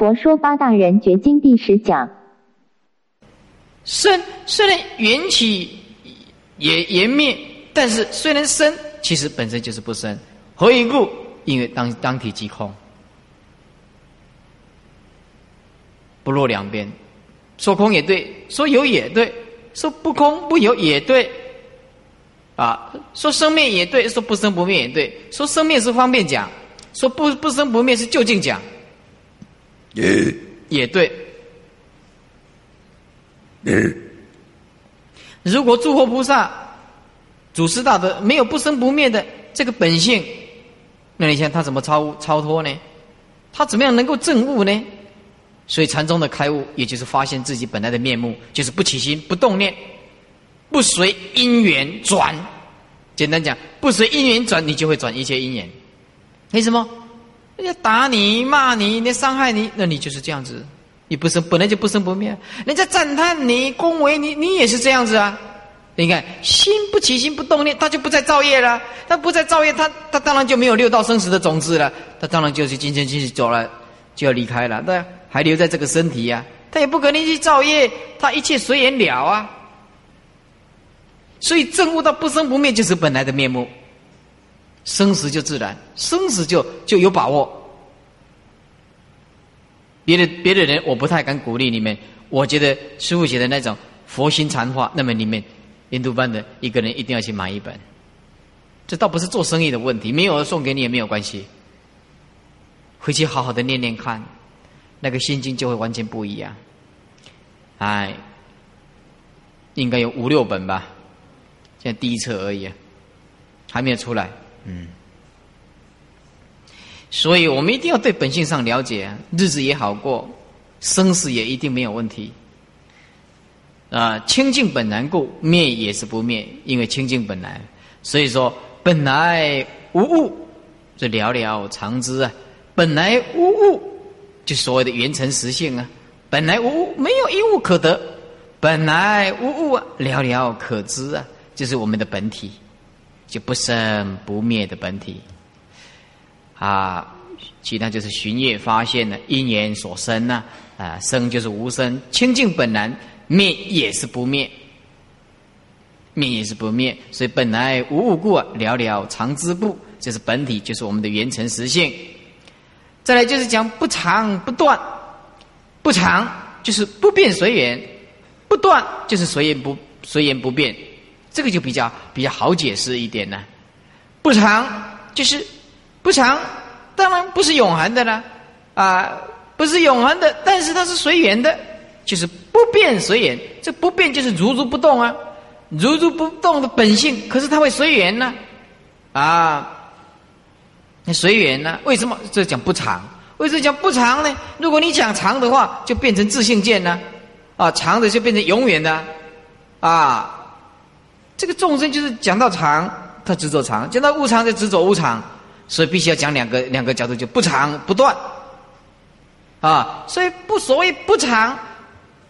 佛说八大人觉经第十讲。生虽然缘起也也灭，但是虽然生，其实本身就是不生。何以故？因为当当体即空，不落两边。说空也对，说有也对，说不空不有也对。啊，说生灭也对，说不生不灭也对。说生灭是方便讲，说不不生不灭是就近讲，也也对。如果诸佛菩萨、祖师大德没有不生不灭的这个本性，那你想他怎么超超脱呢？他怎么样能够证悟呢？所以禅宗的开悟，也就是发现自己本来的面目，就是不起心、不动念、不随因缘转。简单讲，不随因缘转，你就会转一切因缘。为什么？人家打你、骂你、人家伤害你，那你就是这样子。你不生，本来就不生不灭。人家赞叹你、恭维你，你也是这样子啊。你看，心不起心不动念，他就不再造业了。他不再造业，他他当然就没有六道生死的种子了。他当然就是今天继续走了，就要离开了。对，还留在这个身体呀，他也不可能去造业，他一切随缘了啊。所以证悟到不生不灭，就是本来的面目。生死就自然，生死就就有把握。别的别的人，我不太敢鼓励你们。我觉得师傅写的那种佛心禅话，那么你们印度班的一个人一定要去买一本。这倒不是做生意的问题，没有送给你也没有关系。回去好好的念念看，那个心经就会完全不一样。哎，应该有五六本吧，现在第一册而已，还没有出来。嗯。所以我们一定要对本性上了解，日子也好过，生死也一定没有问题。啊，清净本难故，灭也是不灭，因为清净本来。所以说，本来无物，这寥寥长知啊。本来无物，就所谓的缘成实性啊。本来无物，没有一物可得。本来无物啊，寥寥可知啊，就是我们的本体，就不生不灭的本体。啊，其他就是寻业发现的因缘所生呢，啊，生就是无生，清净本然，灭也是不灭，灭也是不灭，所以本来无物故，寥寥常知不，就是本体，就是我们的原成实性。再来就是讲不长不断，不长就是不变随缘，不断就是随缘不随缘不变，这个就比较比较好解释一点呢。不长就是。不长，当然不是永恒的了，啊，不是永恒的，但是它是随缘的，就是不变随缘。这不变就是如如不动啊，如如不动的本性，可是它会随缘呢，啊，那随缘呢？为什么这讲不长？为什么讲不长呢？如果你讲长的话，就变成自信见呢，啊，长的就变成永远的，啊，这个众生就是讲到长，他执着长；讲到无常，就执着无常。所以必须要讲两个两个角度，就不长不断，啊，所以不所谓不长，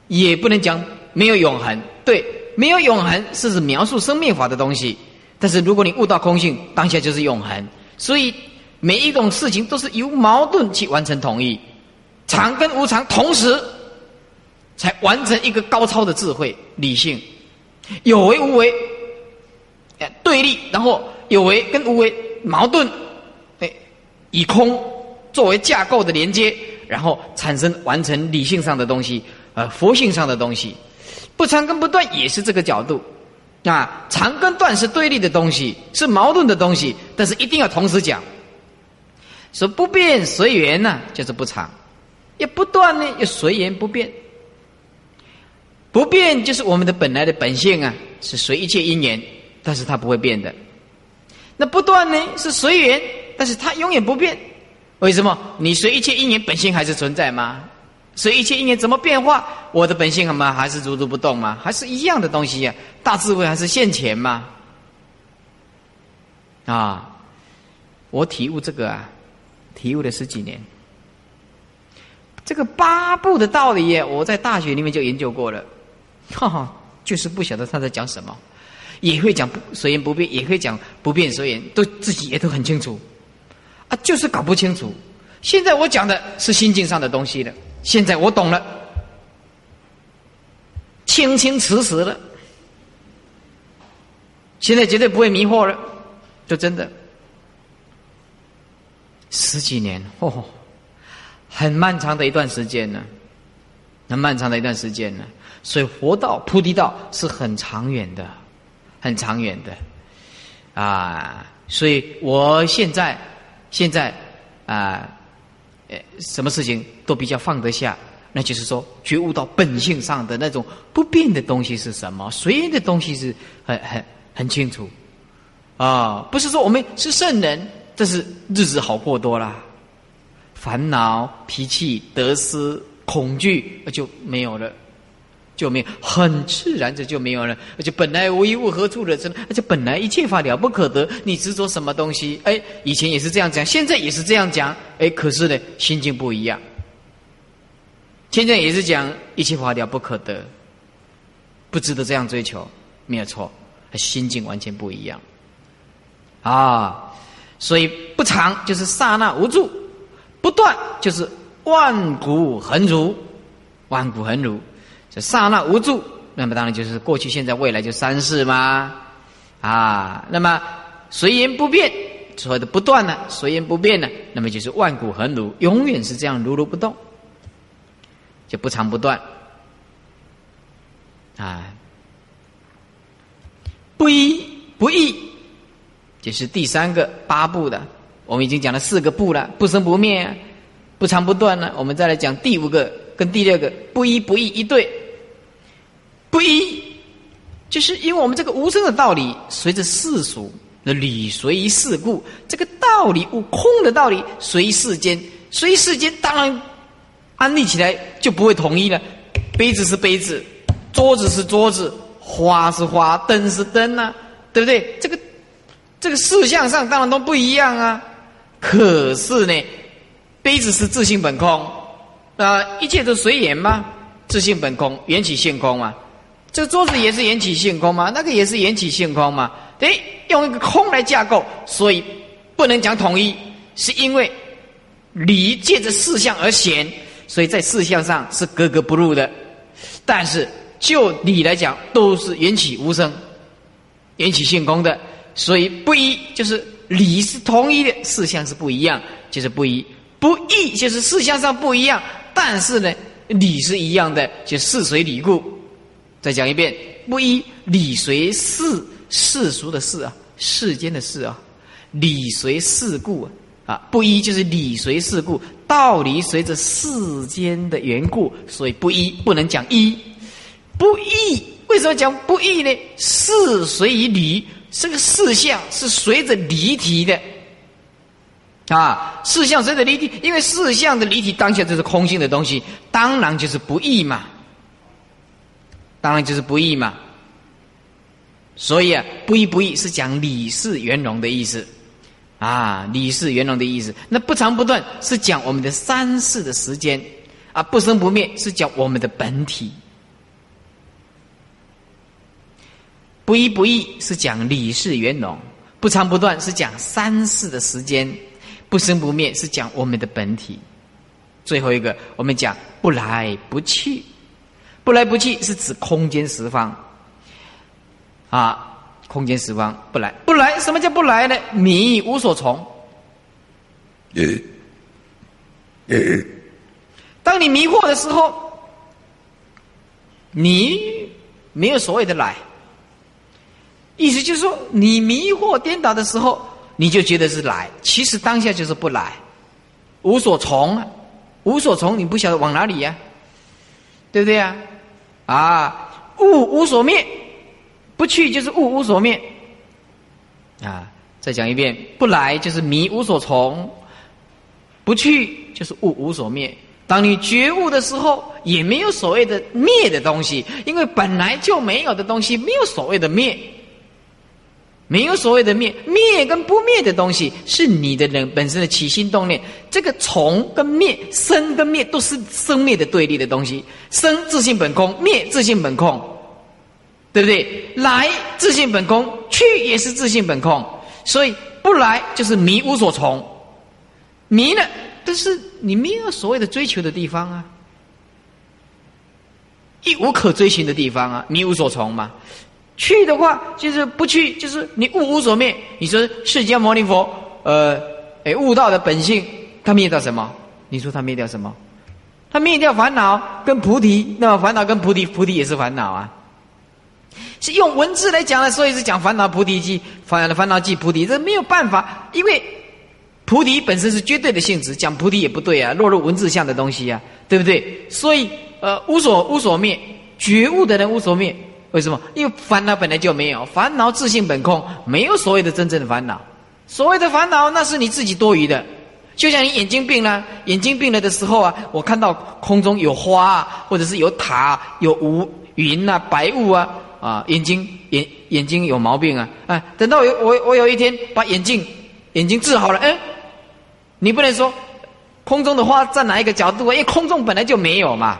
也不能讲没有永恒。对，没有永恒是指描述生命法的东西。但是如果你悟到空性，当下就是永恒。所以每一种事情都是由矛盾去完成统一，长跟无常同时，才完成一个高超的智慧理性。有为无为，哎，对立，然后有为跟无为矛盾。哎以空作为架构的连接，然后产生完成理性上的东西，呃，佛性上的东西，不长跟不断也是这个角度，啊，长跟断是对立的东西，是矛盾的东西，但是一定要同时讲。说不变随缘呢，就是不长；也不断呢，又随缘不变。不变就是我们的本来的本性啊，是随一切因缘，但是它不会变的。那不断呢，是随缘。但是它永远不变，为什么？你随一切因缘本性还是存在吗？随一切因缘怎么变化？我的本性什么还是如如不动吗？还是一样的东西呀？大智慧还是现前吗？啊！我体悟这个啊，体悟了十几年。这个八部的道理，我在大学里面就研究过了，哈哈，就是不晓得他在讲什么，也会讲不随缘不变，也会讲不变随缘，都自己也都很清楚。啊，就是搞不清楚，现在我讲的是心境上的东西了。现在我懂了，清清楚楚了。现在绝对不会迷惑了，就真的十几年哦，很漫长的一段时间呢，很漫长的一段时间呢。所以佛道、菩提道是很长远的，很长远的啊。所以我现在现在啊。什么事情都比较放得下，那就是说觉悟到本性上的那种不变的东西是什么？随的东西是很很很清楚啊！不是说我们是圣人，这是日子好过多了，烦恼、脾气、得失、恐惧就没有了。就没有很自然，这就没有了。而且本来无一物，何处惹尘？而且本来一切法了不可得。你执着什么东西？哎，以前也是这样讲，现在也是这样讲。哎，可是呢，心境不一样。现在也是讲一切法了不可得，不值得这样追求，没有错。心境完全不一样啊！所以不长就是刹那无助，不断就是万古恒如，万古恒如。这刹那无助，那么当然就是过去、现在、未来就三世吗？啊，那么随缘不变，所谓的不断呢，随缘不变呢，那么就是万古恒如，永远是这样如如不动，就不长不断。啊，不一不异，这是第三个八部的，我们已经讲了四个部了，不生不灭，不长不断呢。我们再来讲第五个跟第六个不一不异一对。不一，就是因为我们这个无声的道理，随着世俗的理随事故，这个道理悟空的道理随世间，随世间当然安立起来就不会统一了。杯子是杯子，桌子是桌子，花是花，灯是灯啊，对不对？这个这个事项上当然都不一样啊。可是呢，杯子是自性本空啊，一切都随缘嘛，自性本空，缘起性空嘛。这桌子也是缘起性空嘛？那个也是缘起性空嘛？哎，用一个空来架构，所以不能讲统一，是因为理借着事相而显，所以在事相上是格格不入的。但是就理来讲，都是缘起无生，缘起性空的，所以不一就是理是同一的，事相是不一样，就是不一不异就是事相上不一样，但是呢，理是一样的，就事随理故。再讲一遍，不依理随世世俗的事啊，世间的事啊，理随事故啊，不依就是理随事故，道理随着世间的缘故，所以不依不能讲依，不依为什么讲不依呢？事随于理，这个事项是随着离体的啊，事项随着离体，因为事项的离体当下就是空性的东西，当然就是不义嘛。当然就是不义嘛，所以啊，不义不义是讲理事圆融的意思，啊，理事圆融的意思。那不长不断是讲我们的三世的时间，啊，不生不灭是讲我们的本体。不义不义是讲理事圆融，不长不断是讲三世的时间，不生不灭是讲我们的本体。最后一个，我们讲不来不去。不来不去是指空间十方，啊，空间十方不来不来，什么叫不来呢？迷无所从。呃，呃，当你迷惑的时候，你没有所谓的来，意思就是说，你迷惑颠倒的时候，你就觉得是来，其实当下就是不来，无所从，无所从，你不晓得往哪里呀？对不对呀？啊，物无所灭，不去就是物无所灭。啊，再讲一遍，不来就是迷无所从，不去就是物无所灭。当你觉悟的时候，也没有所谓的灭的东西，因为本来就没有的东西，没有所谓的灭。没有所谓的灭，灭跟不灭的东西是你的人本身的起心动念。这个从跟灭，生跟灭都是生灭的对立的东西。生自性本空，灭自性本空，对不对？来自性本空，去也是自性本空。所以不来就是迷无所从，迷了但是你没有所谓的追求的地方啊，一无可追寻的地方啊，迷无所从嘛。去的话就是不去，就是你悟无所灭。你说释迦牟尼佛，呃，哎，悟道的本性，他灭掉什么？你说他灭掉什么？他灭掉烦恼跟菩提，那么烦恼跟菩提，菩提也是烦恼啊。是用文字来讲的，所以是讲烦恼菩提记，烦恼烦恼即菩提，这没有办法，因为菩提本身是绝对的性质，讲菩提也不对啊，落入文字相的东西啊，对不对？所以，呃，无所无所灭，觉悟的人无所灭。为什么？因为烦恼本来就没有，烦恼自性本空，没有所谓的真正的烦恼。所谓的烦恼，那是你自己多余的。就像你眼睛病了，眼睛病了的时候啊，我看到空中有花，啊，或者是有塔、有雾云啊、白雾啊，啊，眼睛眼眼睛有毛病啊，哎，等到有我我有一天把眼镜眼睛治好了，哎，你不能说空中的花在哪一个角度啊？因为空中本来就没有嘛。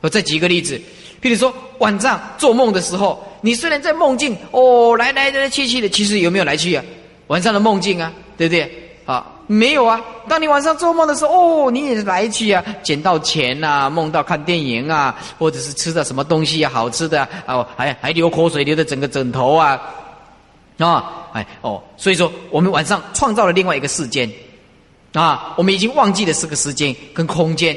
我再举一个例子。譬如说晚上做梦的时候，你虽然在梦境哦来来来去去的，其实有没有来去啊？晚上的梦境啊，对不对？啊，没有啊。当你晚上做梦的时候，哦，你也来去啊，捡到钱呐，梦到看电影啊，或者是吃的什么东西啊，好吃的啊，还还流口水流的整个枕头啊，啊，哎哦，所以说我们晚上创造了另外一个世间啊，我们已经忘记了这个时间跟空间，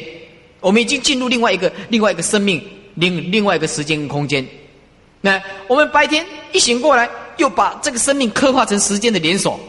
我们已经进入另外一个另外一个生命。另另外一个时间空间，那我们白天一醒过来，又把这个生命刻画成时间的连锁。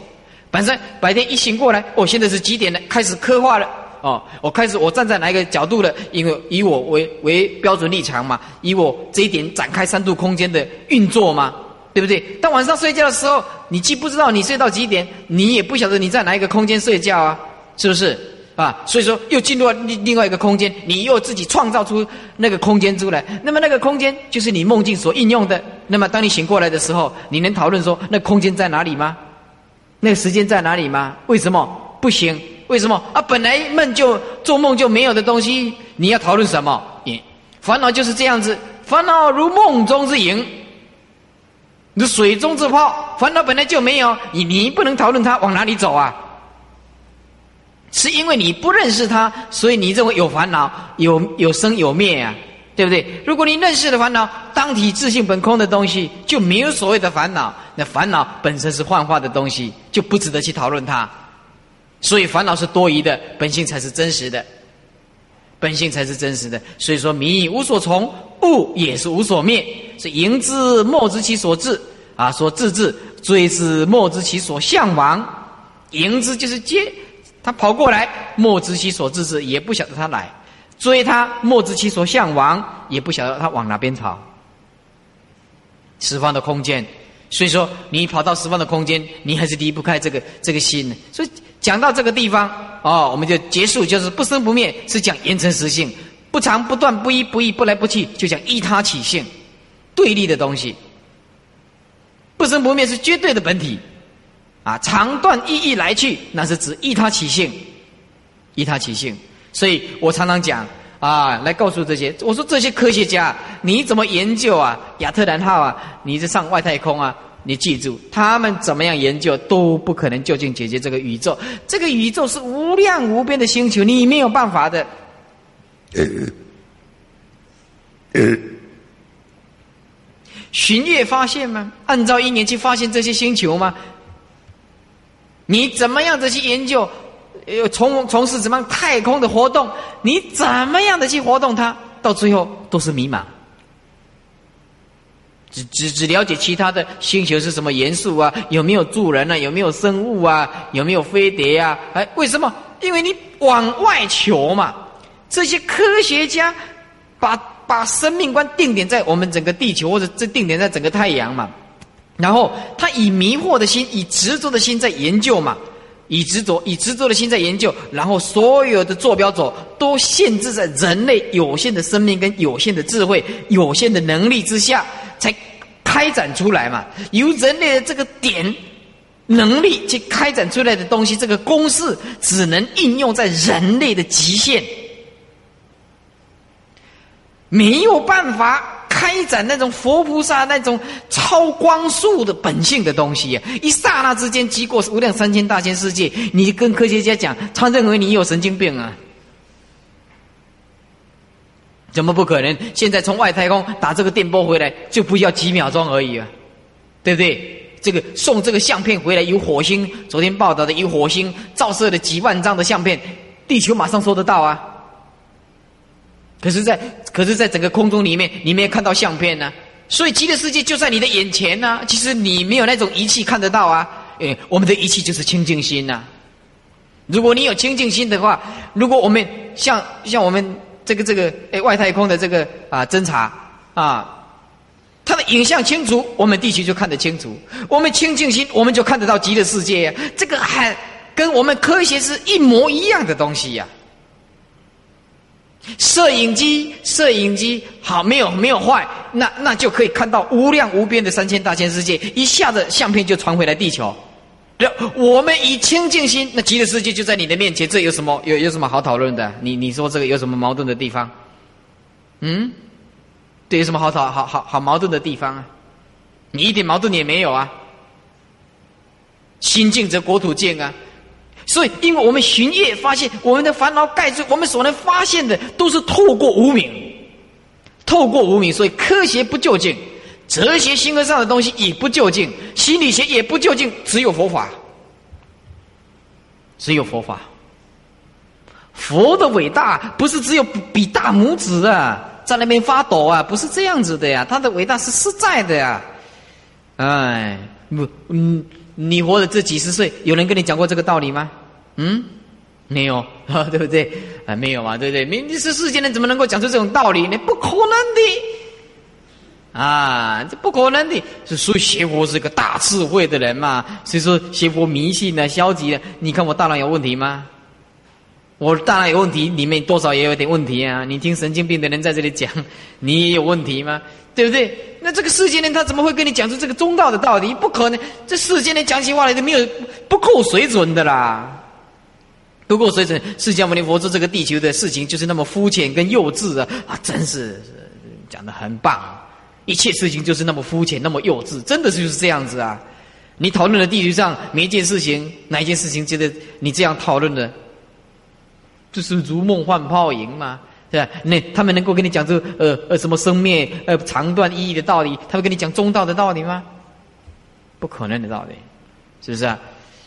本身白天一醒过来，我现在是几点了？开始刻画了哦，我开始我站在哪一个角度了？因为以我为为标准立场嘛，以我这一点展开三度空间的运作嘛，对不对？但晚上睡觉的时候，你既不知道你睡到几点，你也不晓得你在哪一个空间睡觉啊，是不是？啊，所以说又进入另另外一个空间，你又自己创造出那个空间出来。那么那个空间就是你梦境所应用的。那么当你醒过来的时候，你能讨论说那空间在哪里吗？那个时间在哪里吗？为什么不行？为什么啊？本来梦就做梦就没有的东西，你要讨论什么？你烦恼就是这样子，烦恼如梦中之影，你水中之泡，烦恼本来就没有，你你不能讨论它往哪里走啊？是因为你不认识他，所以你认为有烦恼，有有生有灭啊，对不对？如果你认识了烦恼，当体自性本空的东西，就没有所谓的烦恼。那烦恼本身是幻化的东西，就不值得去讨论它。所以烦恼是多余的，本性才是真实的，本性才是真实的。所以说迷无所从，物也是无所灭。是迎之莫知其所至啊，所至至追之莫知其所向往。迎之就是接。他跑过来，莫知其所至之，也不晓得他来追他，莫知其所向往，也不晓得他往哪边跑。十方的空间，所以说你跑到十方的空间，你还是离不开这个这个心。所以讲到这个地方，哦，我们就结束，就是不生不灭，是讲言成实性，不长不断，不一不异，不来不去，就讲依他起性，对立的东西。不生不灭是绝对的本体。啊，长断意义来去，那是指依他起性，依他起性。所以我常常讲啊，来告诉这些，我说这些科学家，你怎么研究啊？亚特兰号啊，你是上外太空啊？你记住，他们怎么样研究都不可能究竟解决这个宇宙。这个宇宙是无量无边的星球，你没有办法的。巡月发现吗？按照一年去发现这些星球吗？你怎么样的去研究？呃，从从事什么太空的活动？你怎么样的去活动它？到最后都是迷茫。只只只了解其他的星球是什么元素啊？有没有住人啊？有没有生物啊？有没有飞碟啊？哎，为什么？因为你往外求嘛。这些科学家把把生命观定点在我们整个地球，或者这定点在整个太阳嘛。然后他以迷惑的心，以执着的心在研究嘛，以执着、以执着的心在研究，然后所有的坐标轴都限制在人类有限的生命跟有限的智慧、有限的能力之下，才开展出来嘛。由人类的这个点能力去开展出来的东西，这个公式只能应用在人类的极限，没有办法。开展那种佛菩萨那种超光速的本性的东西呀！一刹那之间，击过无量三千大千世界，你跟科学家讲，他认为你有神经病啊？怎么不可能？现在从外太空打这个电波回来，就不要几秒钟而已啊，对不对？这个送这个相片回来，有火星昨天报道的有火星照射了几万张的相片，地球马上收得到啊。可是，在可是，在整个空中里面，你没有看到相片呢。所以，极乐世界就在你的眼前呢。其实你没有那种仪器看得到啊。诶，我们的仪器就是清净心呐。如果你有清净心的话，如果我们像像我们。这个这个诶，外太空的这个啊侦查啊，它的影像清楚，我们地球就看得清楚。我们清净心，我们就看得到极乐世界呀。这个很跟我们科学是一模一样的东西呀。摄影机，摄影机好，没有没有坏，那那就可以看到无量无边的三千大千世界，一下子相片就传回来地球。我们以清净心，那极乐世界就在你的面前，这有什么有有什么好讨论的？你你说这个有什么矛盾的地方？嗯，这有什么好讨好好好矛盾的地方啊？你一点矛盾也没有啊！心净则国土净啊！所以，因为我们寻夜发现，我们的烦恼盖住，我们所能发现的都是透过无名，透过无名，所以科学不究竟。哲学、形而上的东西也不究竟，心理学也不究竟，只有佛法，只有佛法。佛的伟大不是只有比大拇指啊，在那边发抖啊，不是这样子的呀。他的伟大是实在的呀。哎，不，嗯，你活了这几十岁，有人跟你讲过这个道理吗？嗯，没有，对不对？啊，没有嘛，对不对？明明是世间人，怎么能够讲出这种道理呢？不可能的。啊，这不可能的！是所以邪佛是个大智慧的人嘛？所以说邪佛迷信呢，消极的。你看我大脑有问题吗？我大脑有问题，里面多少也有点问题啊！你听神经病的人在这里讲，你也有问题吗？对不对？那这个世间人他怎么会跟你讲出这个中道的道理？不可能！这世间人讲起话来都没有不够水准的啦，不够水准。释迦牟尼佛说这个地球的事情就是那么肤浅跟幼稚啊！啊，真是讲的很棒。一切事情就是那么肤浅，那么幼稚，真的是就是这样子啊！你讨论的地球上每一件事情，哪一件事情觉得你这样讨论的，就是如梦幻泡影吗？对吧？那他们能够跟你讲这呃呃什么生灭呃长短意义的道理，他会跟你讲中道的道理吗？不可能的道理，是不是啊？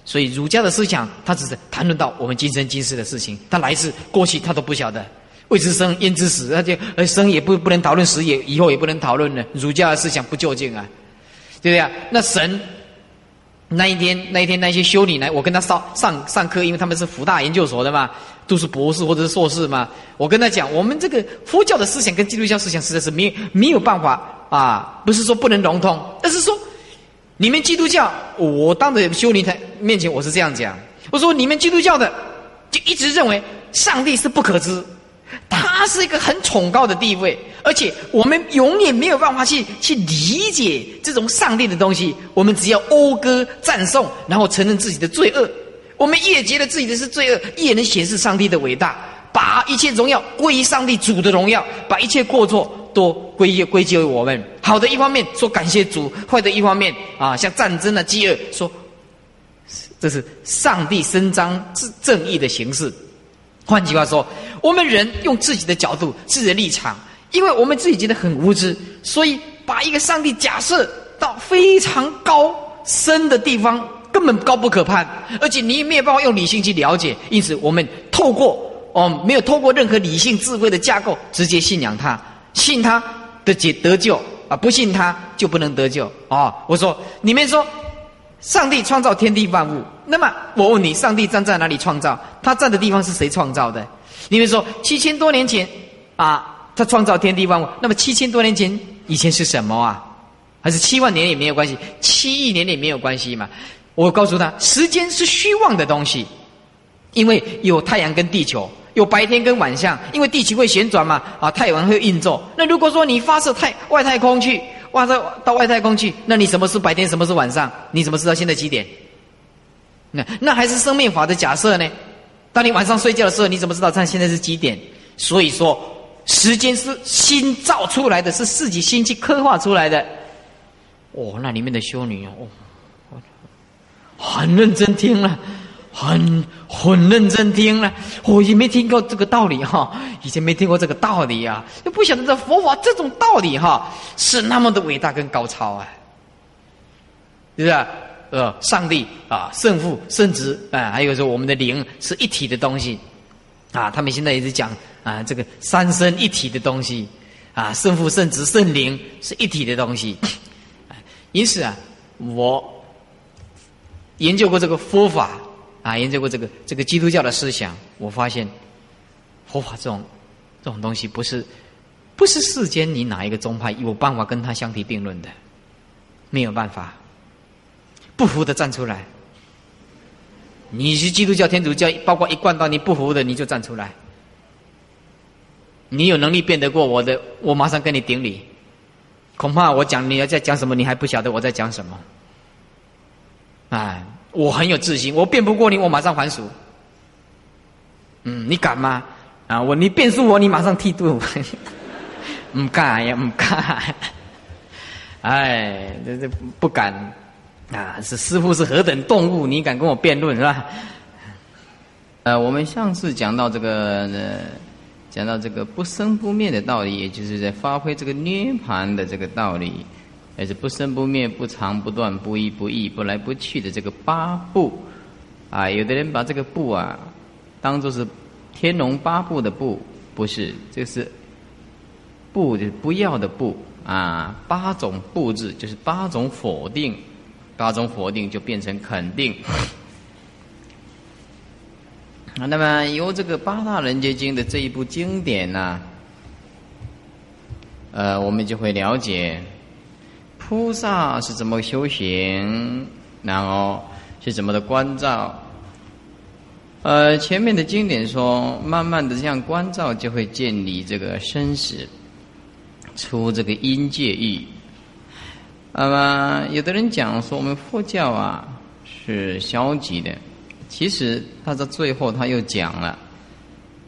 所以儒家的思想，他只是谈论到我们今生今世的事情，他来自过去，他都不晓得。未知生，焉知死？而且，而生也不不能讨论，死也以后也不能讨论了。儒家的思想不究竟啊，对不对啊？那神那一天，那一天那些修女来，我跟他上上上课，因为他们是福大研究所的嘛，都是博士或者是硕士嘛。我跟他讲，我们这个佛教的思想跟基督教思想实在是没没有办法啊，不是说不能融通，而是说你们基督教，我当着修女台面前我是这样讲，我说你们基督教的就一直认为上帝是不可知。他是一个很崇高的地位，而且我们永远没有办法去去理解这种上帝的东西。我们只要讴歌赞颂，然后承认自己的罪恶。我们越觉得自己的是罪恶，越能显示上帝的伟大。把一切荣耀归于上帝主的荣耀，把一切过错都归于归结为我们。好的一方面说感谢主，坏的一方面啊，像战争的饥饿，说这是上帝伸张正正义的形式。换句话说，我们人用自己的角度、自己的立场，因为我们自己觉得很无知，所以把一个上帝假设到非常高深的地方，根本高不可攀，而且你也没有办法用理性去了解。因此，我们透过哦，没有透过任何理性智慧的架构，直接信仰他，信他的解得救啊，不信他就不能得救啊！我说，你们说。上帝创造天地万物，那么我问你，上帝站在哪里创造？他站的地方是谁创造的？你们说七千多年前啊，他创造天地万物，那么七千多年前以前是什么啊？还是七万年也没有关系，七亿年也没有关系嘛？我告诉他，时间是虚妄的东西，因为有太阳跟地球，有白天跟晚上，因为地球会旋转嘛，啊，太阳会运作。那如果说你发射太外太空去。哇，到到外太空去，那你什么是白天，什么是晚上？你怎么知道现在几点？那那还是生命法的假设呢？当你晚上睡觉的时候，你怎么知道它现在是几点？所以说，时间是心造出来的，是自己心去刻画出来的。哦，那里面的修女哦，很认真听了，很很认真听了。我也没听过这个道理哈，以前没听过这个道理啊，又不晓得这佛法这种道理哈是那么的伟大跟高超啊，是不是？呃，上帝啊，圣父、圣子啊，还有说我们的灵是一体的东西啊。他们现在一直讲啊，这个三生一体的东西啊，圣父、圣子、圣灵是一体的东西。因此啊，我研究过这个佛法啊，研究过这个这个基督教的思想，我发现佛法这种这种东西不是不是世间你哪一个宗派有办法跟他相提并论的，没有办法。不服的站出来！你是基督教、天主教，包括一贯道，你不服的你就站出来。你有能力辩得过我的，我马上跟你顶礼。恐怕我讲你要在讲什么，你还不晓得我在讲什么。哎，我很有自信，我辩不过你，我马上还俗。嗯，你敢吗？啊，我你辩输我，你马上剃度。唔敢呀，唔敢。哎，这这不敢。啊，是师傅是何等动物？你敢跟我辩论是吧？呃，我们上次讲到这个，呃，讲到这个不生不灭的道理，也就是在发挥这个涅盘的这个道理，也是不生不灭、不长不断、不一不异、不来不去的这个八部。啊，有的人把这个部啊，当做是天龙八部的部，不是，这是不就不要的不啊，八种布置就是八种否定。八种否定就变成肯定。那么由这个八大人觉经的这一部经典呢，呃，我们就会了解菩萨是怎么修行，然后是怎么的关照。呃，前面的经典说，慢慢的这样关照，就会建立这个生死，出这个因界域。那么，有的人讲说我们佛教啊是消极的，其实他在最后他又讲了，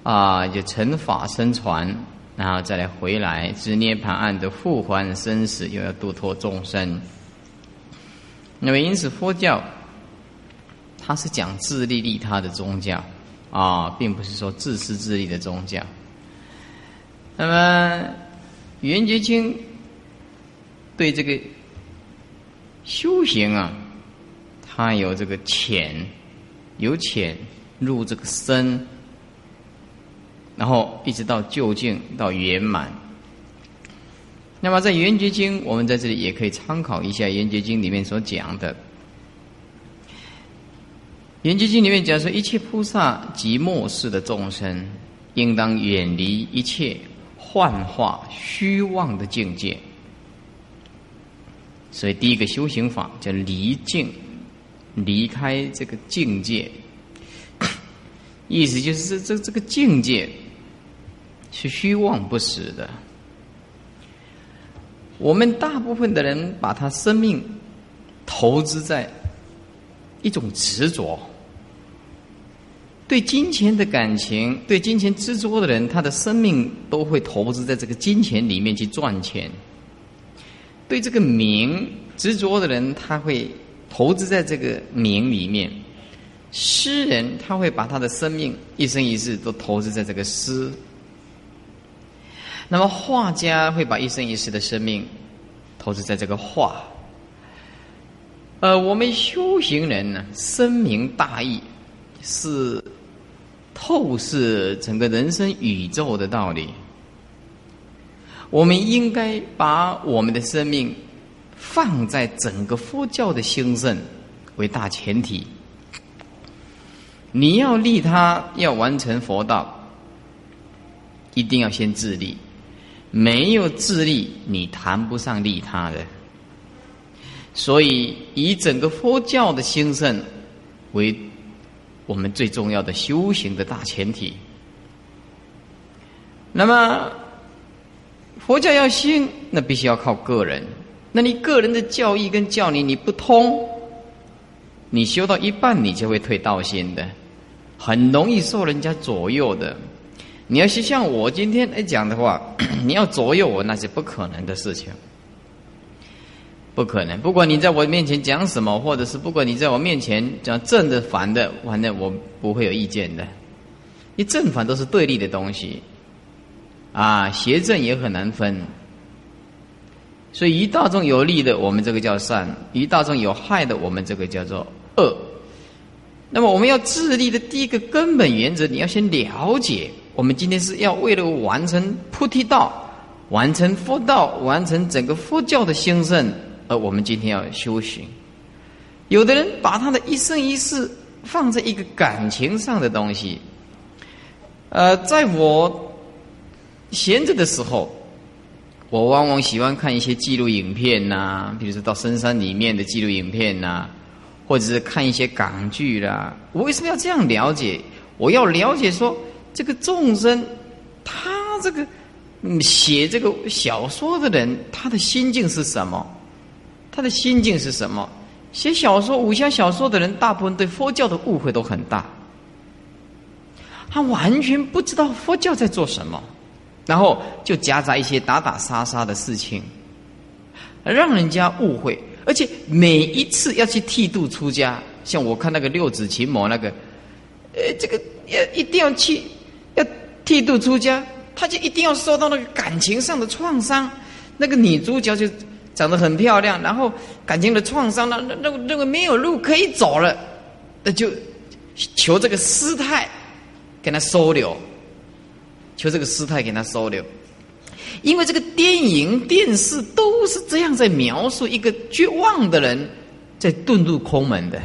啊，就成法生传，然后再来回来知涅盘案的复还生死，又要度脱众生。那么，因此佛教它是讲自利利他的宗教啊，并不是说自私自利的宗教。那么，《圆觉经》对这个。修行啊，他有这个浅，由浅入这个深，然后一直到究竟到圆满。那么在《圆觉经》，我们在这里也可以参考一下《圆觉经》里面所讲的。《圆觉经》里面讲说，一切菩萨及末世的众生，应当远离一切幻化虚妄的境界。所以，第一个修行法叫离境，离开这个境界。意思就是这这这个境界是虚妄不实的。我们大部分的人把他生命投资在一种执着，对金钱的感情，对金钱执着的人，他的生命都会投资在这个金钱里面去赚钱。对这个名执着的人，他会投资在这个名里面；诗人他会把他的生命一生一世都投资在这个诗。那么画家会把一生一世的生命投资在这个画。呃，我们修行人呢，深明大义，是透视整个人生宇宙的道理。我们应该把我们的生命放在整个佛教的兴盛为大前提。你要利他，要完成佛道，一定要先自利。没有自利，你谈不上利他的。所以，以整个佛教的兴盛为我们最重要的修行的大前提。那么。佛教要兴，那必须要靠个人。那你个人的教义跟教理你不通，你修到一半，你就会退道心的，很容易受人家左右的。你要是像我今天来讲的话，你要左右我，那是不可能的事情，不可能。不管你在我面前讲什么，或者是不管你在我面前讲正的、反的，反正我不会有意见的。你正反都是对立的东西，啊，邪正也很难分。所以，一大众有利的，我们这个叫善；一大众有害的，我们这个叫做恶。那么，我们要自立的第一个根本原则，你要先了解。我们今天是要为了完成菩提道、完成佛道、完成整个佛教的兴盛，而我们今天要修行。有的人把他的一生一世放在一个感情上的东西。呃，在我闲着的时候。我往往喜欢看一些记录影片呐，比如说到深山里面的记录影片呐，或者是看一些港剧啦。我为什么要这样了解？我要了解说，这个众生，他这个写这个小说的人，他的心境是什么？他的心境是什么？写小说、武侠小说的人，大部分对佛教的误会都很大，他完全不知道佛教在做什么。然后就夹杂一些打打杀杀的事情，让人家误会。而且每一次要去剃度出家，像我看那个六指琴魔那个，呃，这个要一定要去剃度出家，他就一定要受到那个感情上的创伤。那个女主角就长得很漂亮，然后感情的创伤，那那那认为没有路可以走了，那就求这个师太给他收留。求这个师太给他收留，因为这个电影、电视都是这样在描述一个绝望的人在遁入空门的，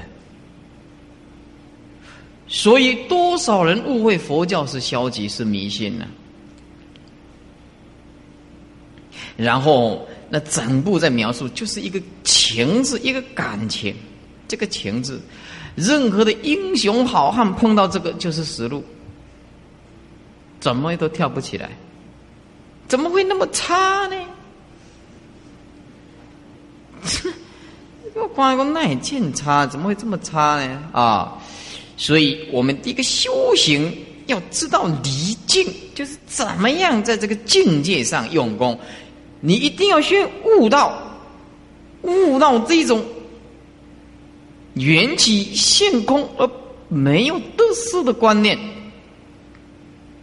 所以多少人误会佛教是消极、是迷信呢？然后那整部在描述就是一个情字，一个感情，这个情字，任何的英雄好汉碰到这个就是死路。怎么都跳不起来，怎么会那么差呢？我光光那也见差，怎么会这么差呢？啊！所以我们第一个修行要知道离境，就是怎么样在这个境界上用功。你一定要先悟到，悟到这种缘起现空而没有得失的观念。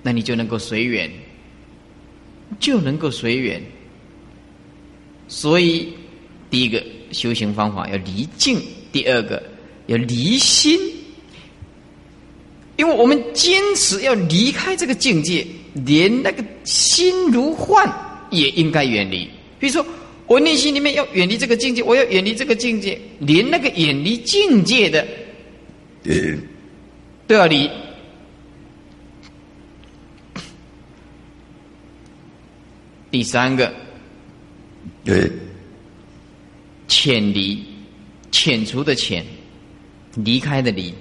那你就能够随缘，就能够随缘。所以，第一个修行方法要离境，第二个要离心。因为我们坚持要离开这个境界，连那个心如幻也应该远离。比如说，我内心里面要远离这个境界，我要远离这个境界，连那个远离境界的，都要离。第三个，遣离，遣除的遣，离开的离，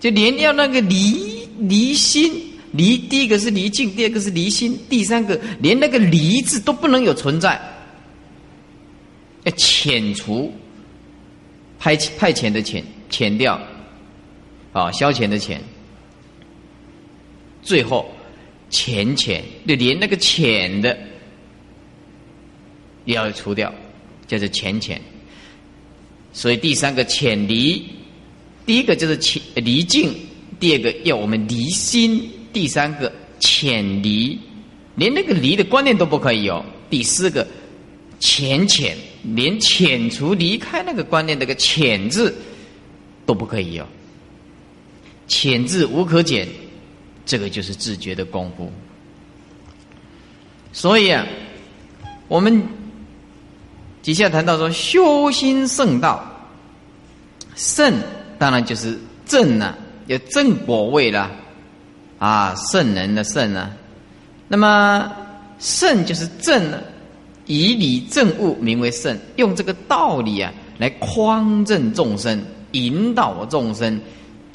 就连要那个离离心离，第一个是离境，第二个是离心，第三个连那个离字都不能有存在，要遣除，派派遣的遣遣掉，啊，消遣的遣，最后。浅浅，就连那个浅的也要除掉，叫做浅浅。所以第三个浅离，第一个就是潜离境，第二个要我们离心，第三个潜离，连那个离的观念都不可以有。第四个浅浅，连浅除离开那个观念那个浅字都不可以有，浅字无可减。这个就是自觉的功夫，所以啊，我们底下谈到说修心圣道，圣当然就是正呢，有正果位了啊，圣人的圣呢，那么圣就是正呢，以理正悟名为圣，用这个道理啊来匡正众生，引导众生，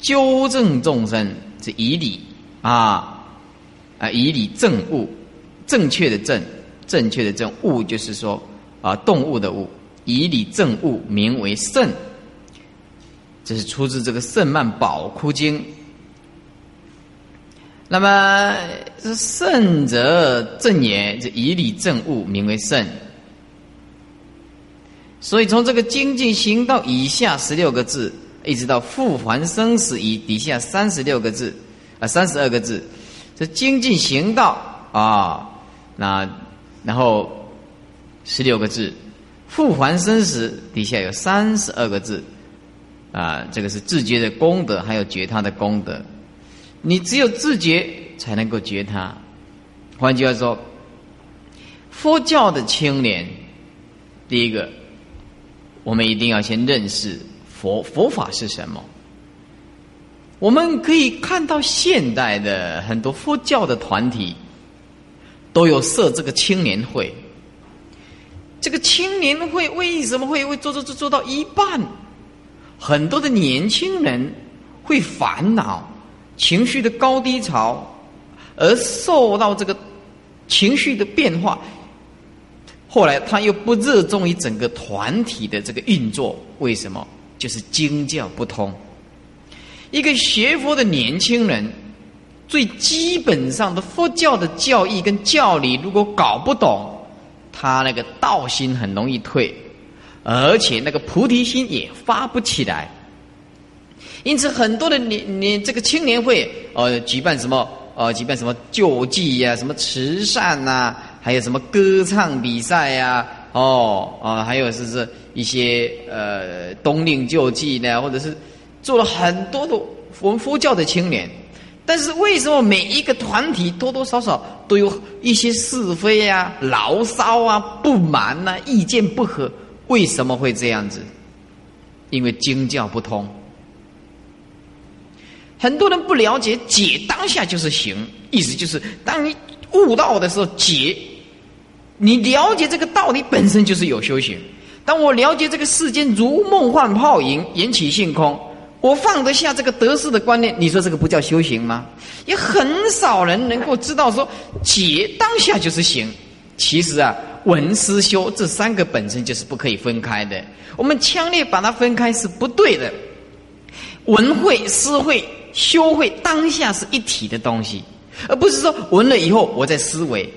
纠正众生，是以理。啊，啊，以理正物，正确的正，正确的正物，就是说啊，动物的物，以理正物，名为圣。这是出自这个《圣曼宝窟经》那么是圣者正也，这以理正悟，名为圣。所以从这个精进行道以下十六个字，一直到复还生死以底下三十六个字，啊，三十二个字，这精进行道啊，那然后十六个字，复还生死底下有三十二个字，啊，这个是自觉的功德，还有觉他的功德。你只有自觉才能够觉他。换句话说，佛教的青年，第一个。我们一定要先认识佛佛法是什么。我们可以看到现代的很多佛教的团体都有设这个青年会。这个青年会为什么会会做做做做到一半？很多的年轻人会烦恼情绪的高低潮，而受到这个情绪的变化。后来他又不热衷于整个团体的这个运作，为什么？就是经教不通。一个学佛的年轻人，最基本上的佛教的教义跟教理，如果搞不懂，他那个道心很容易退，而且那个菩提心也发不起来。因此，很多的年年这个青年会，呃，举办什么，呃，举办什么救济呀，什么慈善呐。还有什么歌唱比赛呀？哦啊，还有是是一些呃冬令救济呢，或者是做了很多的我们佛教的青年。但是为什么每一个团体多多少少都有一些是非啊、牢骚啊、不满呐、意见不合？为什么会这样子？因为经教不通，很多人不了解解当下就是行，意思就是当你悟道的时候解。你了解这个道理本身就是有修行。当我了解这个世间如梦幻泡影，缘起性空，我放得下这个得失的观念，你说这个不叫修行吗？也很少人能够知道说解当下就是行。其实啊，文思修这三个本身就是不可以分开的。我们强烈把它分开是不对的。文会、思会、修会，当下是一体的东西，而不是说闻了以后我在思维。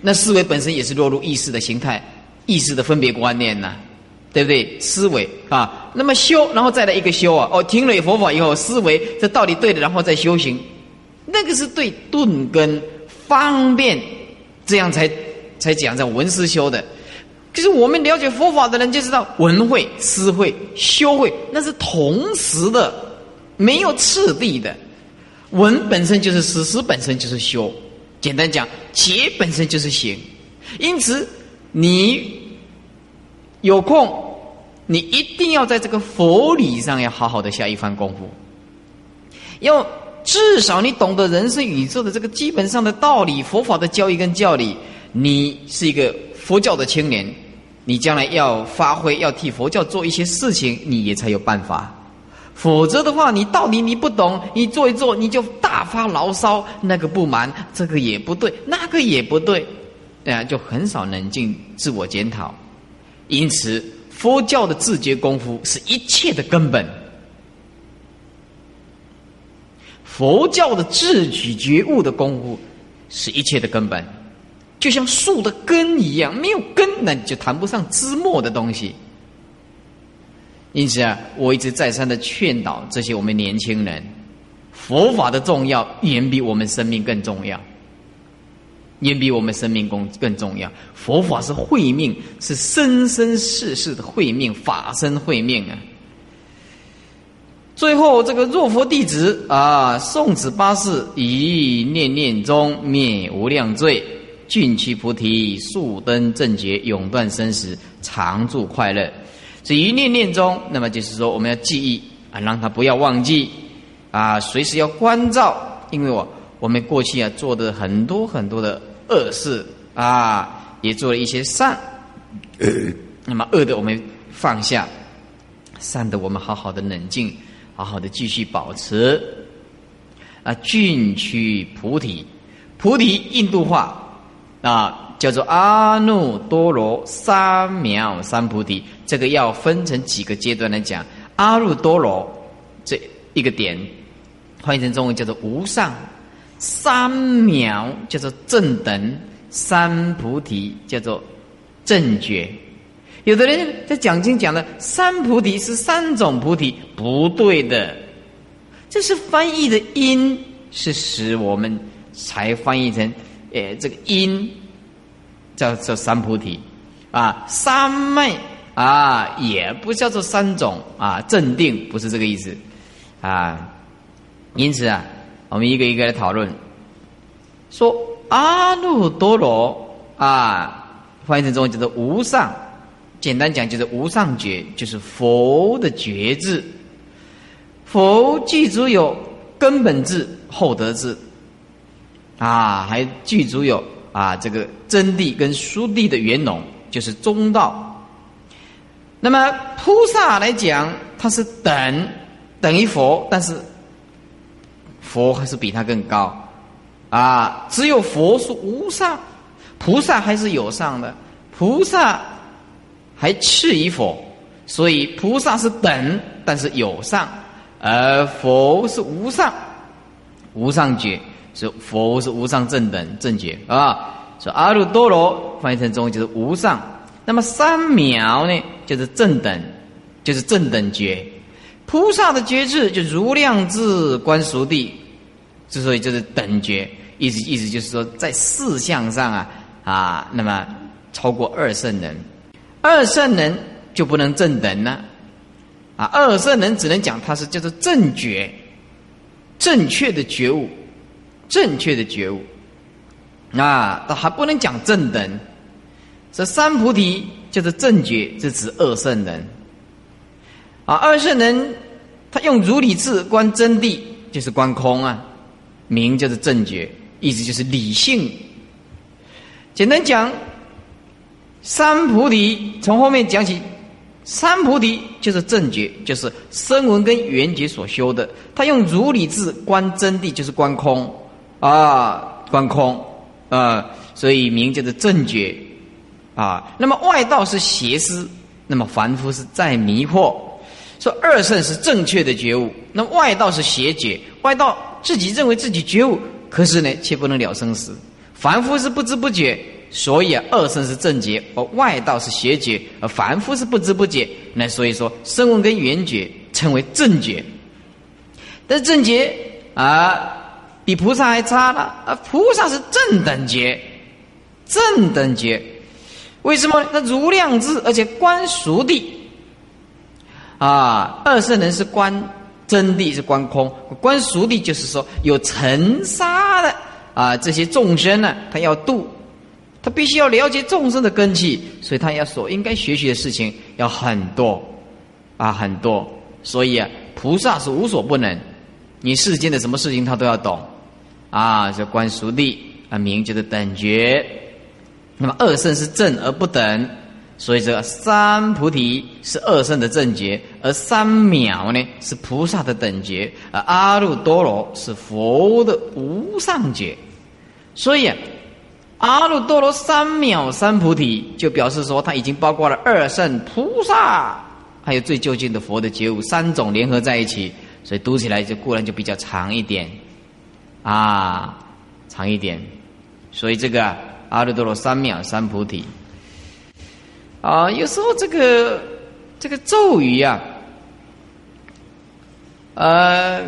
那思维本身也是落入意识的形态、意识的分别观念呐，对不对？思维啊，那么修，然后再来一个修啊，哦，听了佛法以后，思维这道理对的，然后再修行，那个是对顿根方便，这样才才讲在文思修的。可是我们了解佛法的人就知道，文会、思会、修会，那是同时的，没有次第的。文本身就是思，思本身就是修。简单讲，结本身就是行，因此你有空，你一定要在这个佛理上要好好的下一番功夫，要至少你懂得人生宇宙的这个基本上的道理，佛法的教义跟教理，你是一个佛教的青年，你将来要发挥，要替佛教做一些事情，你也才有办法。否则的话，你道理你不懂，你做一做你就大发牢骚，那个不满，这个也不对，那个也不对，啊，就很少冷静自我检讨。因此，佛教的自觉功夫是一切的根本。佛教的自取觉悟的功夫是一切的根本，就像树的根一样，没有根，呢你就谈不上枝末的东西。因此啊，我一直再三的劝导这些我们年轻人，佛法的重要远比我们生命更重要，远比我们生命更更重要。佛法是慧命，是生生世世的慧命，法身慧命啊。最后这个若佛弟子啊，送子八世以念念中灭无量罪，尽其菩提，速登正觉，永断生死，常住快乐。这一念念中，那么就是说，我们要记忆啊，让他不要忘记。啊，随时要关照，因为我我们过去啊做的很多很多的恶事啊，也做了一些善，那么恶的我们放下，善的我们好好的冷静，好好的继续保持。啊，进取菩提，菩提印度话啊。叫做阿耨多罗三藐三菩提，这个要分成几个阶段来讲。阿耨多罗这一个点，翻译成中文叫做无上，三藐叫做正等，三菩提叫做正觉。有的人在讲经讲的三菩提是三种菩提，不对的，这是翻译的音，是使我们才翻译成，诶，这个音叫做三菩提啊，三昧啊，也不叫做三种啊，镇定不是这个意思啊，因此啊，我们一个一个来讨论，说阿耨多罗啊，翻译成中文叫做无上。简单讲就是无上觉，就是佛的觉智。佛具足有根本智、后得智，啊，还具足有啊这个真谛跟殊谛的圆融，就是中道。那么菩萨来讲，他是等等于佛，但是佛还是比他更高啊。只有佛是无上，菩萨还是有上的，菩萨。还次于佛，所以菩萨是等，但是有上，而佛是无上，无上觉，是佛是无上正等正觉啊。说阿耨多罗翻译成中文就是无上，那么三藐呢就是正等，就是正等觉。菩萨的觉智就如量智观熟地，之所以就是等觉，意思意思就是说在四相上啊啊，那么超过二圣人。二圣人就不能正等呢，啊，二圣人只能讲他是叫做正觉，正确的觉悟，正确的觉悟，啊，他还不能讲正等。这三菩提就是正觉，是指二圣人。啊，二圣人他用如理智观真谛，就是观空啊，名叫做正觉，意思就是理性。简单讲。三菩提从后面讲起，三菩提就是正觉，就是声闻跟缘觉所修的。他用如理智观真谛，就是观空啊，观空啊，所以名叫做正觉啊。那么外道是邪思，那么凡夫是在迷惑。说二圣是正确的觉悟，那外道是邪觉，外道自己认为自己觉悟，可是呢，却不能了生死。凡夫是不知不觉。所以，二圣是正觉，而外道是邪觉，而凡夫是不知不觉。那所以说，声闻跟缘觉称为正觉。但是正觉啊，比菩萨还差了啊！菩萨是正等觉，正等觉。为什么？那如量智，而且观熟地啊。二圣人是观真谛，是观空；观熟谛，就是说有尘沙的啊，这些众生呢，他要度。他必须要了解众生的根器，所以他要所应该学习的事情要很多，啊，很多。所以啊，菩萨是无所不能，你世间的什么事情他都要懂，啊，这观熟谛啊，名就是等觉。那么二圣是正而不等，所以这个三菩提是二圣的正觉，而三藐呢是菩萨的等觉，而阿耨多罗是佛的无上觉。所以啊。阿耨多罗三藐三菩提，就表示说他已经包括了二圣菩萨，还有最究竟的佛的觉悟三种联合在一起，所以读起来就固然就比较长一点，啊，长一点。所以这个阿耨多罗三藐三菩提，啊，有时候这个这个咒语呀，呃，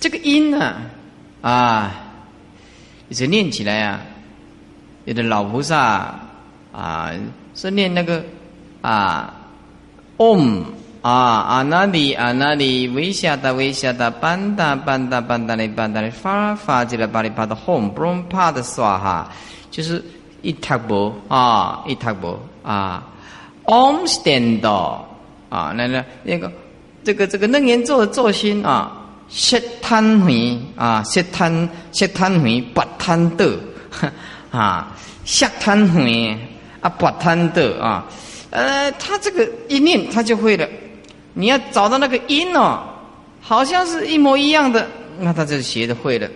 这个音呢，啊。是念起来啊，有的老菩萨啊是念那个啊，om 啊，阿那里阿那里，维下达维下达，班达班达班达哩班达哩，发发起来巴里巴的 home，不用怕的耍哈，就是一塔波啊，一塔波啊，om stand 啊，那那那个这个这个楞严咒的咒心啊。色贪回啊，色贪色贪回，不贪得啊，色贪回啊，不贪得啊，呃，他这个一念他就会了。你要找到那个音哦，好像是一模一样的，那他就学的会了。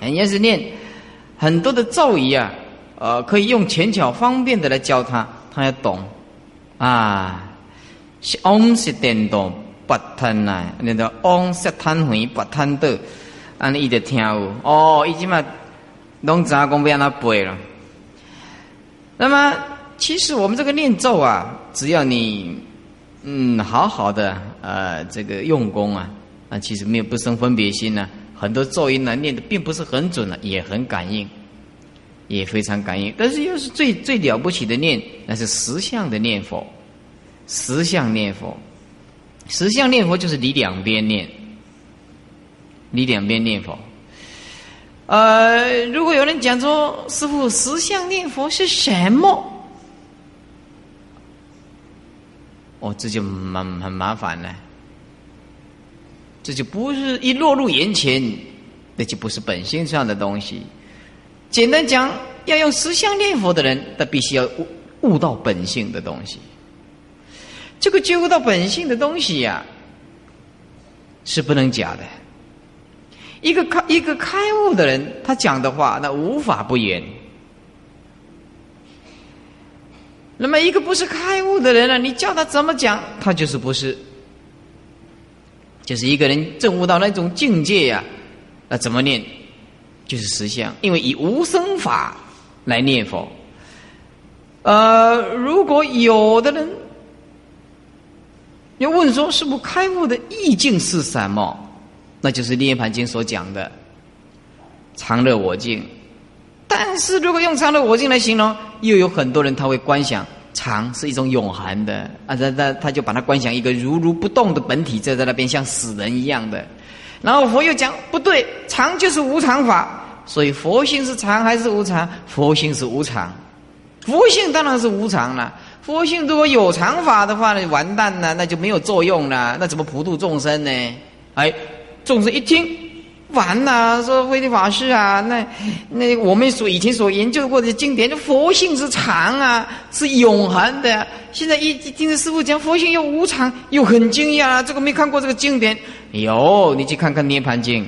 人家是念很多的咒语啊，呃，可以用浅巧方便的来教他，他要懂啊。Om 是电动。不贪呐，那个嗡色贪回不贪得，安尼伊就听有哦，伊即嘛拢知影讲要安怎背了。那么，其实我们这个念咒啊，只要你嗯好好的呃这个用功啊，那其实没有不生分别心呢。很多咒音呢念的并不是很准了，也很感应，也非常感应。但是又是最最了不起的念，那是实相的念佛，实相念佛，实相念佛就是你两边念，你两边念佛。呃，如果有人讲说师傅实相念佛是什么？哦，这就蛮很麻烦了。这就不是一落入眼前，那就不是本性上的东西。简单讲，要用实相念佛的人，他必须要悟悟到本性的东西。这个觉悟到本性的东西呀，是不能假的。一个开一个开悟的人，他讲的话，那无法不言。那么一个不是开悟的人呢，你叫他怎么讲，他就是不是。就是一个人证悟到那种境界呀，那怎么念，就是实相，因为以无生法来念佛。呃，如果有的人要问说，是不开悟的意境是什么？那就是《涅盘经》所讲的常乐我净。但是如果用常乐我净来形容，又有很多人他会观想。常是一种永恒的啊，他他他就把它观想一个如如不动的本体，在在那边像死人一样的。然后佛又讲不对，常就是无常法，所以佛性是常还是无常？佛性是无常，佛性当然是无常了。佛性如果有常法的话，呢完蛋了，那就没有作用了，那怎么普度众生呢？哎，众生一听。完了，说威利法师啊，那那我们所以前所研究过的经典，佛性是常啊，是永恒的。现在一听着师傅讲佛性又无常，又很惊讶。这个没看过这个经典，有你去看看《涅盘经》，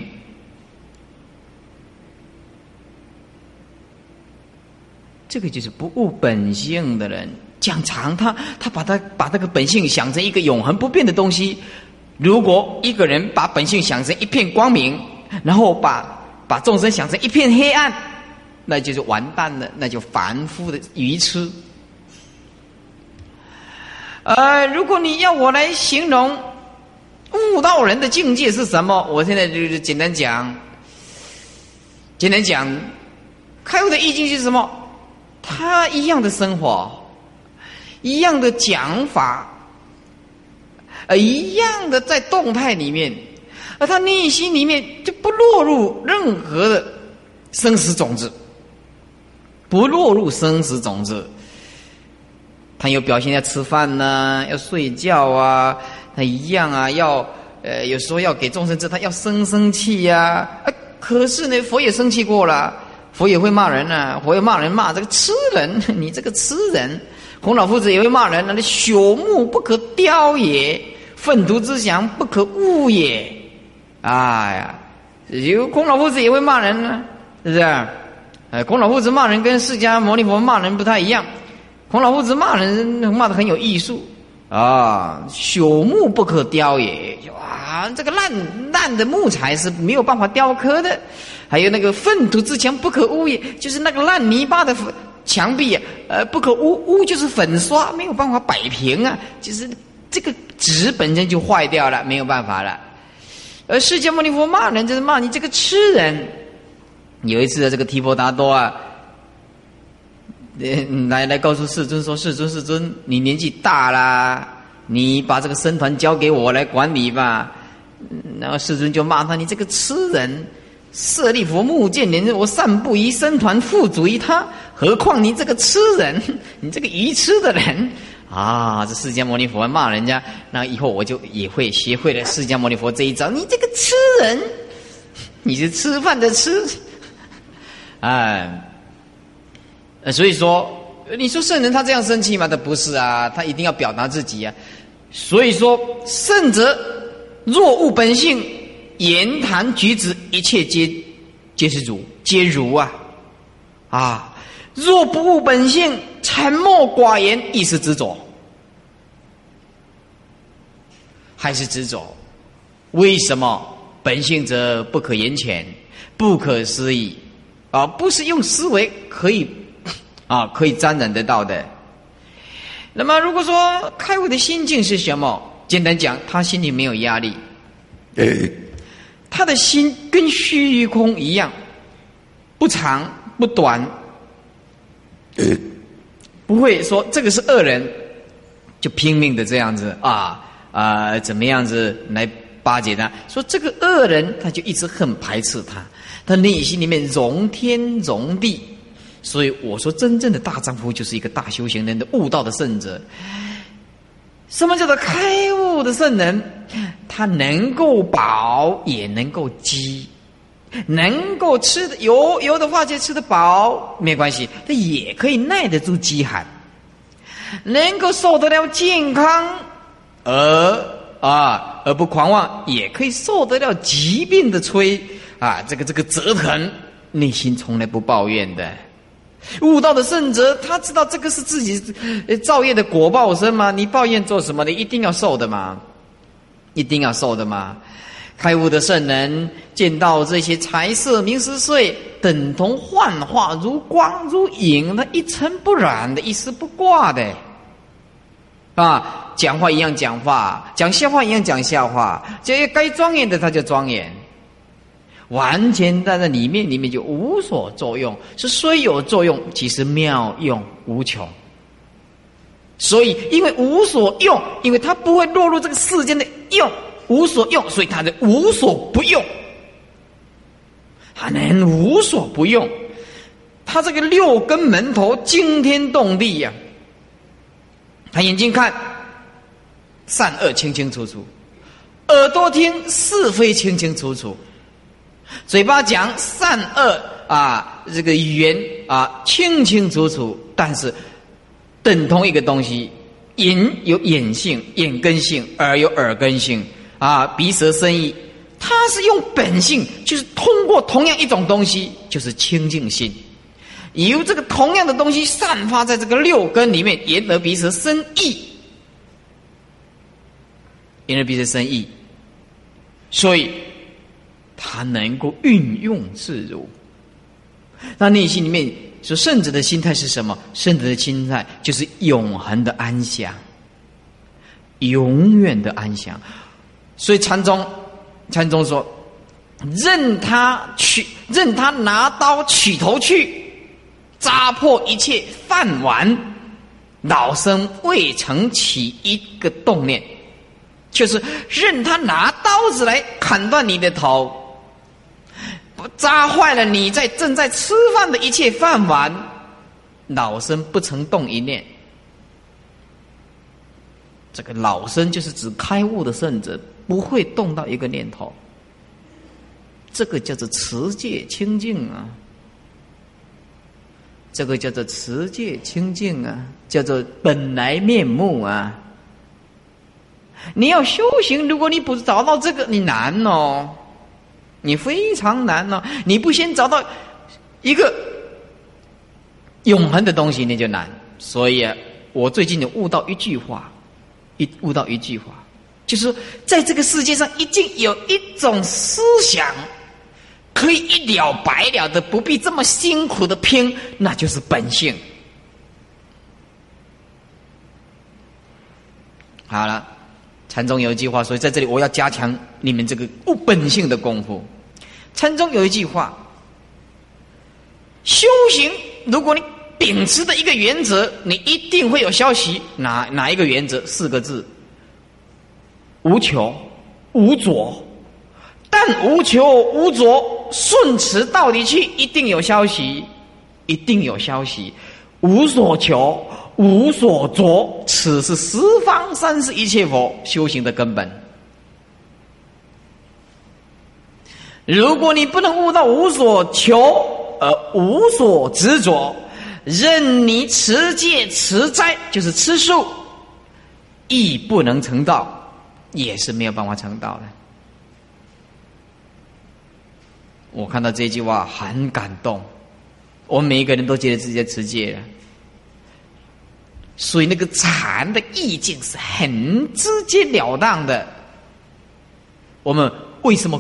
这个就是不悟本性的人讲常，他他把他把这个本性想成一个永恒不变的东西。如果一个人把本性想成一片光明。然后把把众生想成一片黑暗，那就是完蛋了，那就凡夫的愚痴。呃，如果你要我来形容悟道人的境界是什么，我现在就是简单讲，简单讲，开悟的意境是什么？他一样的生活，一样的讲法，呃，一样的在动态里面。而他内心里面就不落入任何的生死种子，不落入生死种子。他有表现要吃饭呢，要睡觉啊，他一样啊，要呃，有时候要给众生知，他要生生气呀。啊，可是呢，佛也生气过了，佛也会骂人呢，佛也骂人骂这个痴人，你这个痴人。孔老夫子也会骂人，那你朽木不可雕也，粪土之祥不可污也。哎呀，有孔老夫子也会骂人呢，是不是？哎，孔老夫子骂人跟释迦牟尼佛骂人不太一样。孔老夫子骂人骂的很有艺术啊，朽木不可雕也，哇，这个烂烂的木材是没有办法雕刻的。还有那个粪土之墙不可污也，就是那个烂泥巴的墙壁，呃，不可污污就是粉刷，没有办法摆平啊，就是这个纸本身就坏掉了，没有办法了。而释迦牟尼佛骂人，就是骂你这个痴人。有一次啊，这个提婆达多啊，来来告诉世尊说：“世尊，世尊，你年纪大啦，你把这个僧团交给我来管理吧。”然后世尊就骂他：“你这个痴人，舍利弗目见连，我散布于僧团，付足于他，何况你这个痴人，你这个愚痴的人。”啊，这释迦牟尼佛骂人家，那以后我就也会学会了释迦牟尼佛这一招。你这个吃人，你是吃饭的吃，哎，所以说，你说圣人他这样生气吗？他不是啊，他一定要表达自己啊。所以说，圣者若悟本性，言谈举止一切皆皆是如，皆如啊，啊。若不悟本性，沉默寡言，亦是执着，还是执着？为什么？本性则不可言浅，不可思议，啊，不是用思维可以啊可以沾染得到的。那么，如果说开悟的心境是什么？简单讲，他心里没有压力，他的心跟虚空一样，不长不短，不会说这个是恶人，就拼命的这样子啊啊，怎么样子来巴结他？说这个恶人，他就一直很排斥他，他内心里面容天容地。所以我说，真正的大丈夫就是一个大修行人的悟道的圣者。什么叫做开悟的圣人？他能够饱，也能够饥，能够吃的有有的话就吃得饱，没关系，他也可以耐得住饥寒，能够受得了健康，而啊而不狂妄，也可以受得了疾病的摧啊这个这个折腾，内心从来不抱怨的。悟道的圣者，他知道这个是自己造业的果报生吗？你抱怨做什么？你一定要受的吗？一定要受的吗？开悟的圣人见到这些财色名食睡，等同幻化，如光如影，那一尘不染的，一丝不挂的，啊，讲话一样讲话，讲笑话一样讲笑话，这些该庄严的他就庄严。完全在那里面，里面就无所作用，是虽有作用，其实妙用无穷。所以，因为无所用，因为他不会落入这个世间的用，无所用，所以他的无所不用，还能无所不用。他这个六根门头惊天动地呀，他眼睛看善恶清清楚楚，耳朵听是非清清楚楚。嘴巴讲善恶啊，这个语言啊清清楚楚，但是等同一个东西，眼有眼性、眼根性，耳有耳根性。啊，鼻舌生意，他是用本性，就是通过同样一种东西，就是清净心，由这个同样的东西散发在这个六根里面，眼耳鼻舌生意，眼耳鼻舌生意，所以。他能够运用自如，那内心里面说圣者的心态是什么？圣者的心态就是永恒的安详，永远的安详。所以禅宗，禅宗说：任他取，任他拿刀取头去，扎破一切饭碗，老生未曾起一个动念，就是任他拿刀子来砍断你的头。不扎坏了你在正在吃饭的一切饭碗，老生不曾动一念。这个老生就是指开悟的圣者，不会动到一个念头。这个叫做持戒清净啊，这个叫做持戒清净啊，叫做本来面目啊。你要修行，如果你不找到这个，你难哦。你非常难哦，你不先找到一个永恒的东西，那就难。所以，我最近有悟到一句话，一悟到一句话，就是在这个世界上，已经有一种思想可以一了百了的，不必这么辛苦的拼，那就是本性。好了。禅宗有一句话，所以在这里我要加强你们这个悟本性的功夫。禅宗有一句话：修行，如果你秉持的一个原则，你一定会有消息。哪哪一个原则？四个字：无求无着。但无求无着，顺持道理去，一定有消息，一定有消息。无所求。无所着，此是十方三世一切佛修行的根本。如果你不能悟到无所求而无所执着，任你持戒持斋，就是吃素，亦不能成道，也是没有办法成道的。我看到这句话很感动，我们每一个人都觉得自己在持戒了。所以那个禅的意境是很直截了当的。我们为什么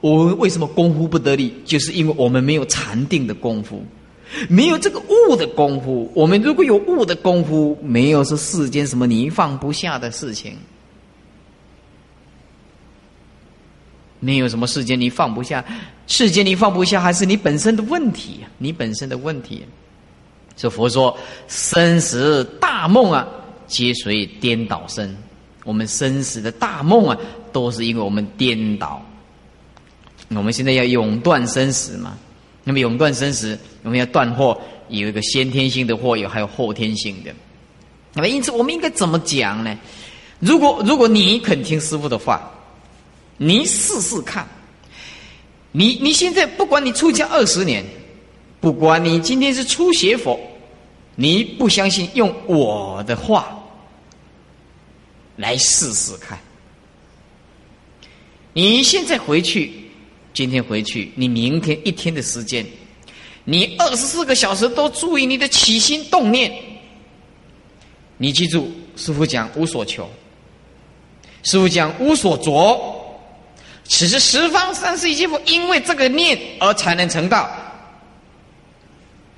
我们为什么功夫不得力？就是因为我们没有禅定的功夫，没有这个悟的功夫。我们如果有悟的功夫，没有是世间什么你放不下的事情，没有什么世间你放不下，世间你放不下，还是你本身的问题？你本身的问题。这佛说，生死大梦啊，皆随颠倒生。我们生死的大梦啊，都是因为我们颠倒。我们现在要永断生死嘛？那么永断生死，我们要断祸，有一个先天性的祸，有还有后天性的。那么因此，我们应该怎么讲呢？如果如果你肯听师傅的话，你试试看。你你现在不管你出家二十年，不管你今天是初学佛，你不相信，用我的话来试试看。你现在回去。今天回去，你明天一天的时间，你二十四个小时都注意你的起心动念。你记住，师傅讲无所求，师傅讲无所着。此时十方三世一切佛，因为这个念而才能成道，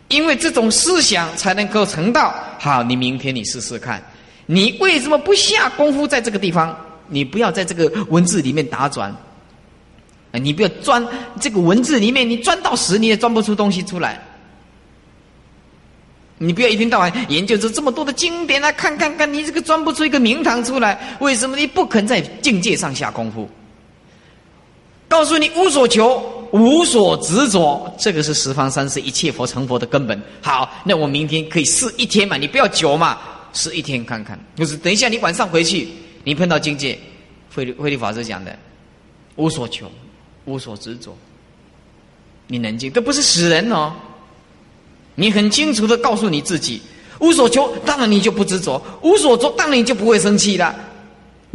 因为这种思想才能够成道。好，你明天你试试看，你为什么不下功夫在这个地方？你不要在这个文字里面打转。你不要钻这个文字里面，你钻到死你也钻不出东西出来。你不要一天到晚研究这这么多的经典啊，看看看，你这个钻不出一个名堂出来。为什么你不肯在境界上下功夫？告诉你，无所求，无所执着，这个是十方三世一切佛成佛的根本。好，那我明天可以试一天嘛？你不要久嘛，试一天看看。就是等一下你晚上回去，你碰到境界，慧慧律法师讲的，无所求。无所执着，你冷静，这不是死人哦。你很清楚的告诉你自己，无所求，当然你就不执着；无所着，当然你就不会生气了。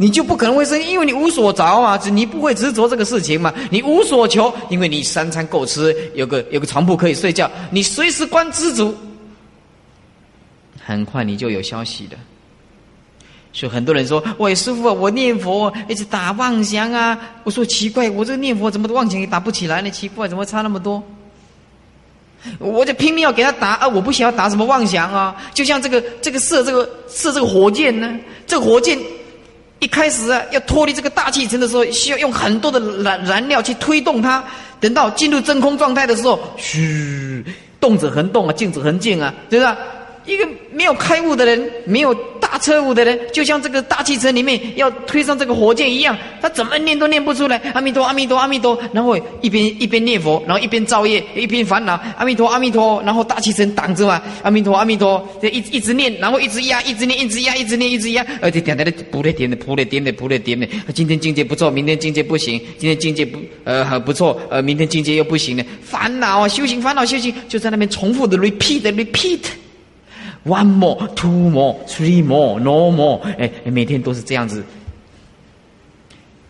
你就不可能会生气，因为你无所着啊，你不会执着这个事情嘛。你无所求，因为你三餐够吃，有个有个床铺可以睡觉，你随时关知足，很快你就有消息的。所以很多人说：“喂，师傅啊，我念佛一直打妄想啊。”我说：“奇怪，我这个念佛怎么妄想也打不起来呢？奇怪，怎么差那么多？”我就拼命要给他打啊！我不想要打什么妄想啊！就像这个这个射这个射这个火箭呢，这个火箭一开始啊要脱离这个大气层的时候，需要用很多的燃燃料去推动它。等到进入真空状态的时候，嘘，动者恒动啊，静者恒静啊，对吧？一个没有开悟的人，没有大车舞的人，就像这个大气层里面要推上这个火箭一样，他怎么念都念不出来。阿弥陀，阿弥陀，阿弥陀，然后一边一边念佛，然后一边造业，一边烦恼。阿弥陀，阿弥陀，然后大气层挡着嘛。阿弥陀，阿弥陀，这一一直念，然后一直压，一直念，一直压，一直念，一直压，而且点点的不累点的，不累点的，不累点的。今天境界不错，明天境界不行，今天境界不呃很不错，呃明天境界又不行了。烦恼啊，修行烦恼修行，就在那边重复的 repeat repeat。One more, two more, three more, no more。哎，每天都是这样子。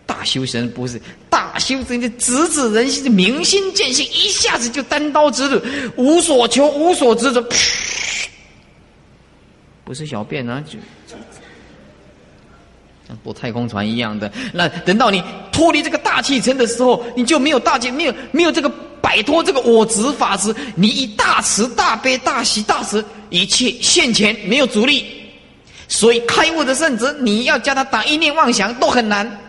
大修神不是大修神，就直指人心，明心见性，一下子就单刀直入，无所求，无所执着。不是小便啊，就像坐太空船一样的。那等到你脱离这个大气层的时候，你就没有大气，没有没有这个。摆脱这个我执法执，你以大慈大悲大喜大慈，一切现前没有阻力，所以开悟的圣者，你要叫他打一念妄想都很难。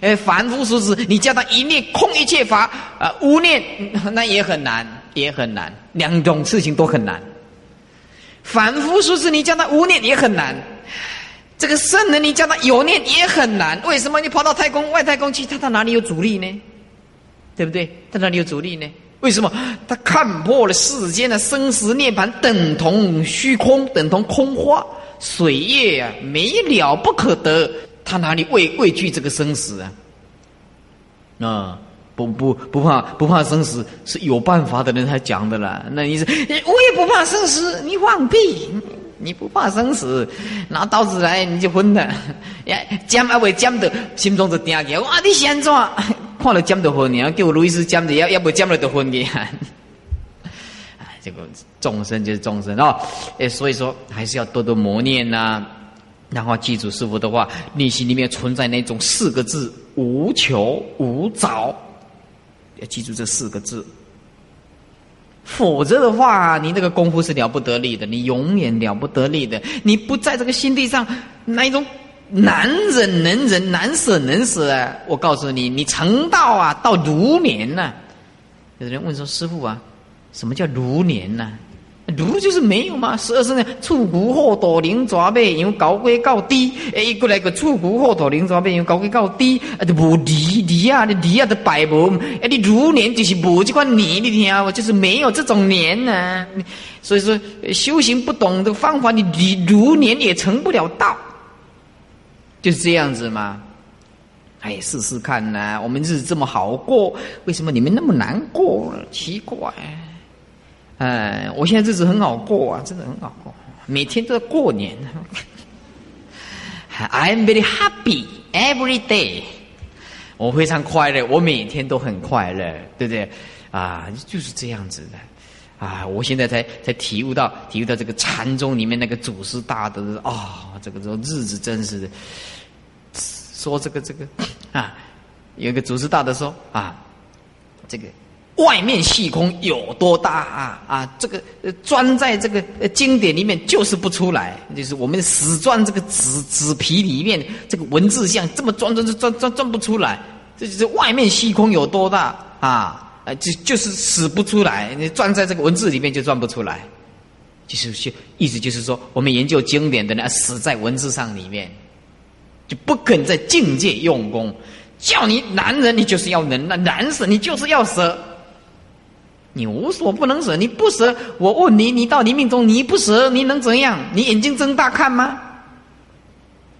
哎，凡夫俗子，你叫他一念空一切法啊，无念那也很难，也很难，两种事情都很难。凡夫俗子，你叫他无念也很难，这个圣人，你叫他有念也很难。为什么？你跑到太空外太空去，他到哪里有阻力呢？对不对？他哪里有阻力呢？为什么？他看破了世间的生死涅槃等同虚空，等同空花水月啊，没了不可得。他哪里畏畏惧这个生死啊？啊，不不不怕不怕生死，是有办法的人才讲的啦。那你是我也不怕生死，你放屁！你不怕生死，拿刀子来你就昏了。呀，尖还未尖的，心中就定起。哇，你先怎？看了尖的昏，你要叫路易斯尖的，要要不尖了的婚的。哎，这个众生就是众生哦。哎，所以说还是要多多磨练呐。然后记住师傅的话，内心里面存在那种四个字：无求无着。要记住这四个字。否则的话，你那个功夫是了不得力的，你永远了不得力的。你不在这个心地上那一种难忍能忍、难舍能舍啊！我告诉你，你成道啊，到如年呐。有人问说：“师傅啊，什么叫如年呢？”如就是没有嘛，十二生呢，触骨后头灵爪背，因为高贵高低，哎，过来个触骨后头灵爪背，因为高贵高低，啊，就无离离啊，你离啊都摆无，哎，你如年就是无这款年，你听啊，就是没有这种年呢。所以说修行不懂的方法，你你如年也成不了道，就是这样子嘛。哎，试试看呐，我们日子这么好过，为什么你们那么难过？奇怪。哎，我现在日子很好过啊，真的很好过，每天都在过年。I am very happy every day。我非常快乐，我每天都很快乐，对不对？啊，就是这样子的。啊，我现在才才体悟到，体悟到这个禅宗里面那个祖师大德啊，这个这日子真是的。说这个这个啊，有一个祖师大德说啊，这个。外面细空有多大啊啊！这个钻在这个经典里面就是不出来，就是我们死钻这个纸纸皮里面，这个文字像这么钻钻钻钻钻不出来。这就是外面细空有多大啊？啊，就就是死不出来，你钻在这个文字里面就钻不出来。就是就意思就是说，我们研究经典的呢死在文字上里面，就不肯在境界用功。叫你男人，你就是要能；那男死，你就是要舍。你无所不能舍，你不舍，我问你，你到你命中你不舍，你能怎样？你眼睛睁大看吗？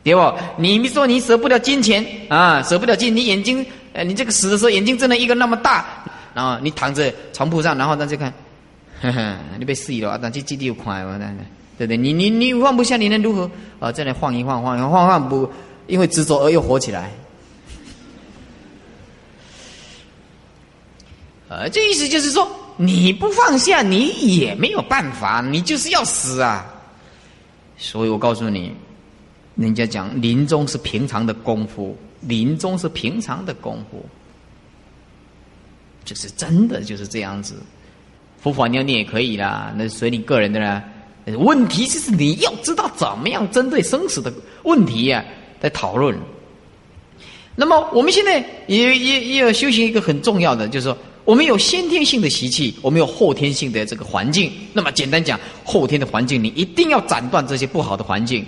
对不？你说你舍不了金钱啊，舍不了金，你眼睛，呃，你这个死的时候眼睛睁了一个那么大，然后你躺在床铺上，然后大家看，呵呵，你被死了啊！但这基地又快，对不对？你你你放不下，你能如何？啊，再来晃一晃，晃一晃，晃不，因为执着而又活起来。呃，这意思就是说。你不放下，你也没有办法，你就是要死啊！所以我告诉你，人家讲临终是平常的功夫，临终是平常的功夫，就是真的就是这样子。佛法念念也可以啦，那随你个人的啦。问题就是你要知道怎么样针对生死的问题呀，在讨论。那么我们现在也也也要修行一个很重要的，就是说。我们有先天性的习气，我们有后天性的这个环境。那么简单讲，后天的环境你一定要斩断这些不好的环境，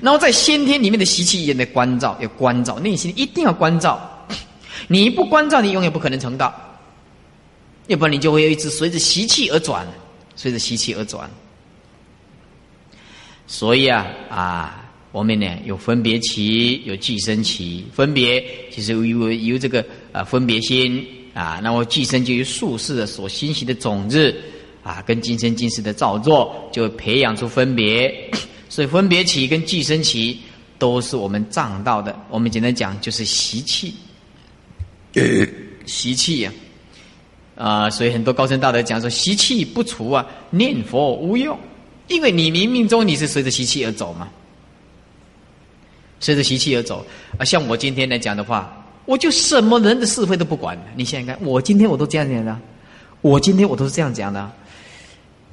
然后在先天里面的习气也得关照，要关照内心一定要关照。你不关照，你永远不可能成道。要不然你就会一直随着习气而转，随着习气而转。所以啊啊，我们呢有分别起，有寄生起，分别其实由由这个啊分别心。啊，那么寄生就由术士的所欣喜的种子，啊，跟今生今世的造作，就培养出分别，所以分别起跟寄生起都是我们障道的。我们简单讲就是习气，习气呀，啊，所以很多高僧大德讲说习气不除啊，念佛无用，因为你冥冥中你是随着习气而走嘛，随着习气而走。啊，像我今天来讲的话。我就什么人的是非都不管。你想想看，我今天我都这样讲的，我今天我都是这样讲的，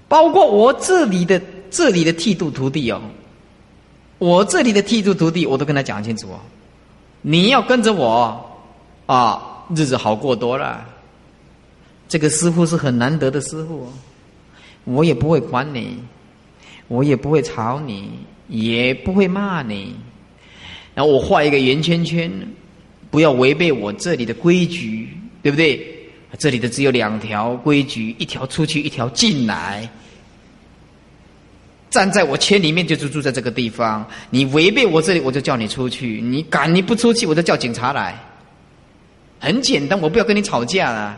包括我这里的这里的剃度徒弟哦，我这里的剃度徒弟我都跟他讲清楚哦，你要跟着我啊，日子好过多了。这个师傅是很难得的师傅，我也不会管你，我也不会吵你，也不会骂你，然后我画一个圆圈圈。不要违背我这里的规矩，对不对？这里的只有两条规矩，一条出去，一条进来。站在我圈里面，就是住在这个地方。你违背我这里，我就叫你出去。你敢你不出去，我就叫警察来。很简单，我不要跟你吵架了。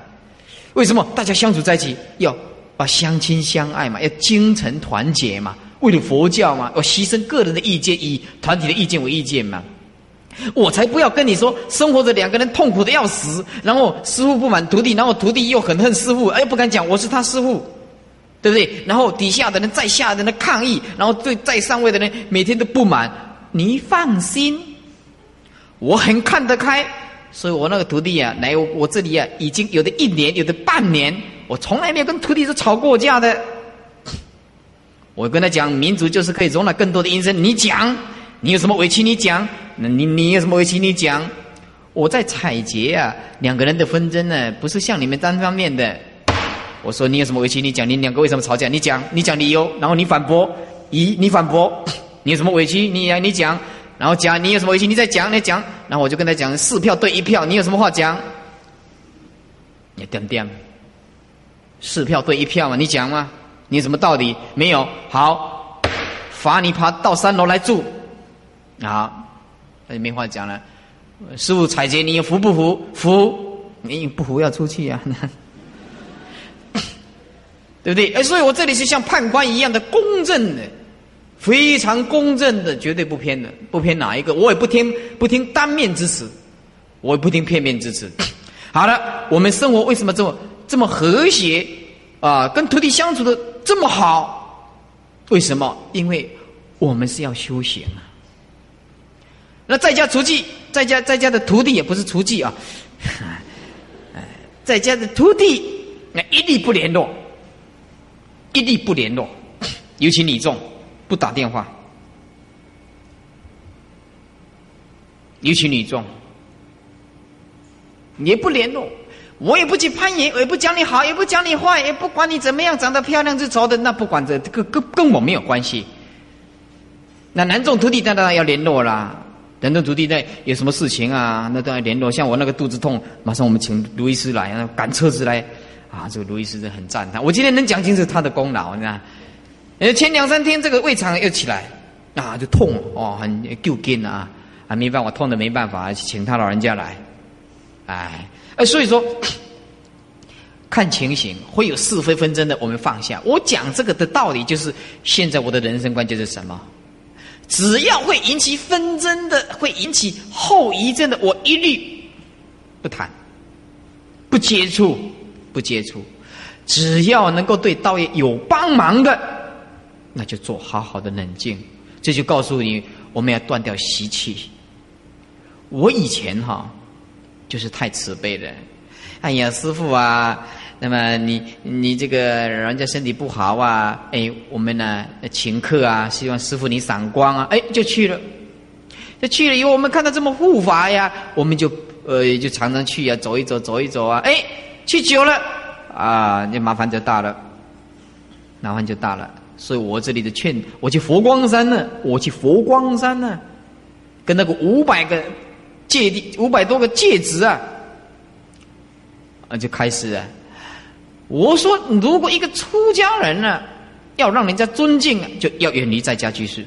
为什么？大家相处在一起，要把相亲相爱嘛，要精诚团结嘛，为了佛教嘛，要牺牲个人的意见，以团体的意见为意见嘛。我才不要跟你说，生活着两个人痛苦的要死，然后师傅不满徒弟，然后徒弟又很恨师傅，哎，不敢讲我是他师傅，对不对？然后底下的人在下的人抗议，然后对在上位的人每天都不满。你放心，我很看得开，所以我那个徒弟啊，来我这里啊，已经有的一年，有的半年，我从来没有跟徒弟是吵过架的。我跟他讲，民族就是可以容纳更多的音声。你讲，你有什么委屈你讲，那你你有什么委屈你讲。我在采撷啊，两个人的纷争呢，不是像你们单方面的。我说你有什么委屈你讲，你两个为什么吵架？你讲，你讲理由，然后你反驳，咦，你反驳，你有什么委屈你呀你讲，然后讲你有什么委屈你再讲你讲，然后我就跟他讲四票对一票，你有什么话讲？你点点，四票对一票嘛，你讲嘛。你怎么到底没有？好，罚你爬到三楼来住。好，那就没话讲了。师傅采撷，你服不服？服，你不服要出去啊！对不对？哎，所以我这里是像判官一样的公正的，非常公正的，绝对不偏的，不偏哪一个，我也不听不听单面之词，我也不听片面之词。好了，我们生活为什么这么这么和谐啊？跟徒弟相处的。这么好，为什么？因为我们是要修行啊。那在家厨妓，在家在家的徒弟也不是厨妓啊，在家的徒弟那一律不联络，一律不联络，尤其你重不打电话，尤其女众也不联络。我也不去攀岩，我也不讲你好，也不讲你坏，也不管你怎么样，长得漂亮是丑的，那不管这，这个跟跟我没有关系。那南众徒弟当然要联络啦，南众徒弟在有什么事情啊，那都要联络。像我那个肚子痛，马上我们请卢医师来，赶车子来，啊，这个卢医师是很赞叹。我今天能讲清楚他的功劳，你看。前两三天这个胃肠又起来，啊，就痛哦，很够劲啊，啊，没办法，痛的没办法，请他老人家来，哎。哎，所以说，看情形会有是非纷争的，我们放下。我讲这个的道理，就是现在我的人生观就是什么？只要会引起纷争的，会引起后遗症的，我一律不谈，不接触，不接触。只要能够对道业有帮忙的，那就做好好的冷静。这就告诉你，我们要断掉习气。我以前哈。就是太慈悲了，哎呀，师傅啊，那么你你这个人家身体不好啊，哎，我们呢请客啊，希望师傅你赏光啊，哎，就去了，就去了以后，我们看到这么护法呀，我们就呃就常常去呀，走一走，走一走啊，哎，去久了啊，那麻烦就大了，麻烦就大了，所以我这里的劝，我去佛光山呢，我去佛光山呢，跟那个五百个。戒地五百多个戒指啊，啊就开始啊！我说，如果一个出家人呢，要让人家尊敬啊，就要远离在家居士，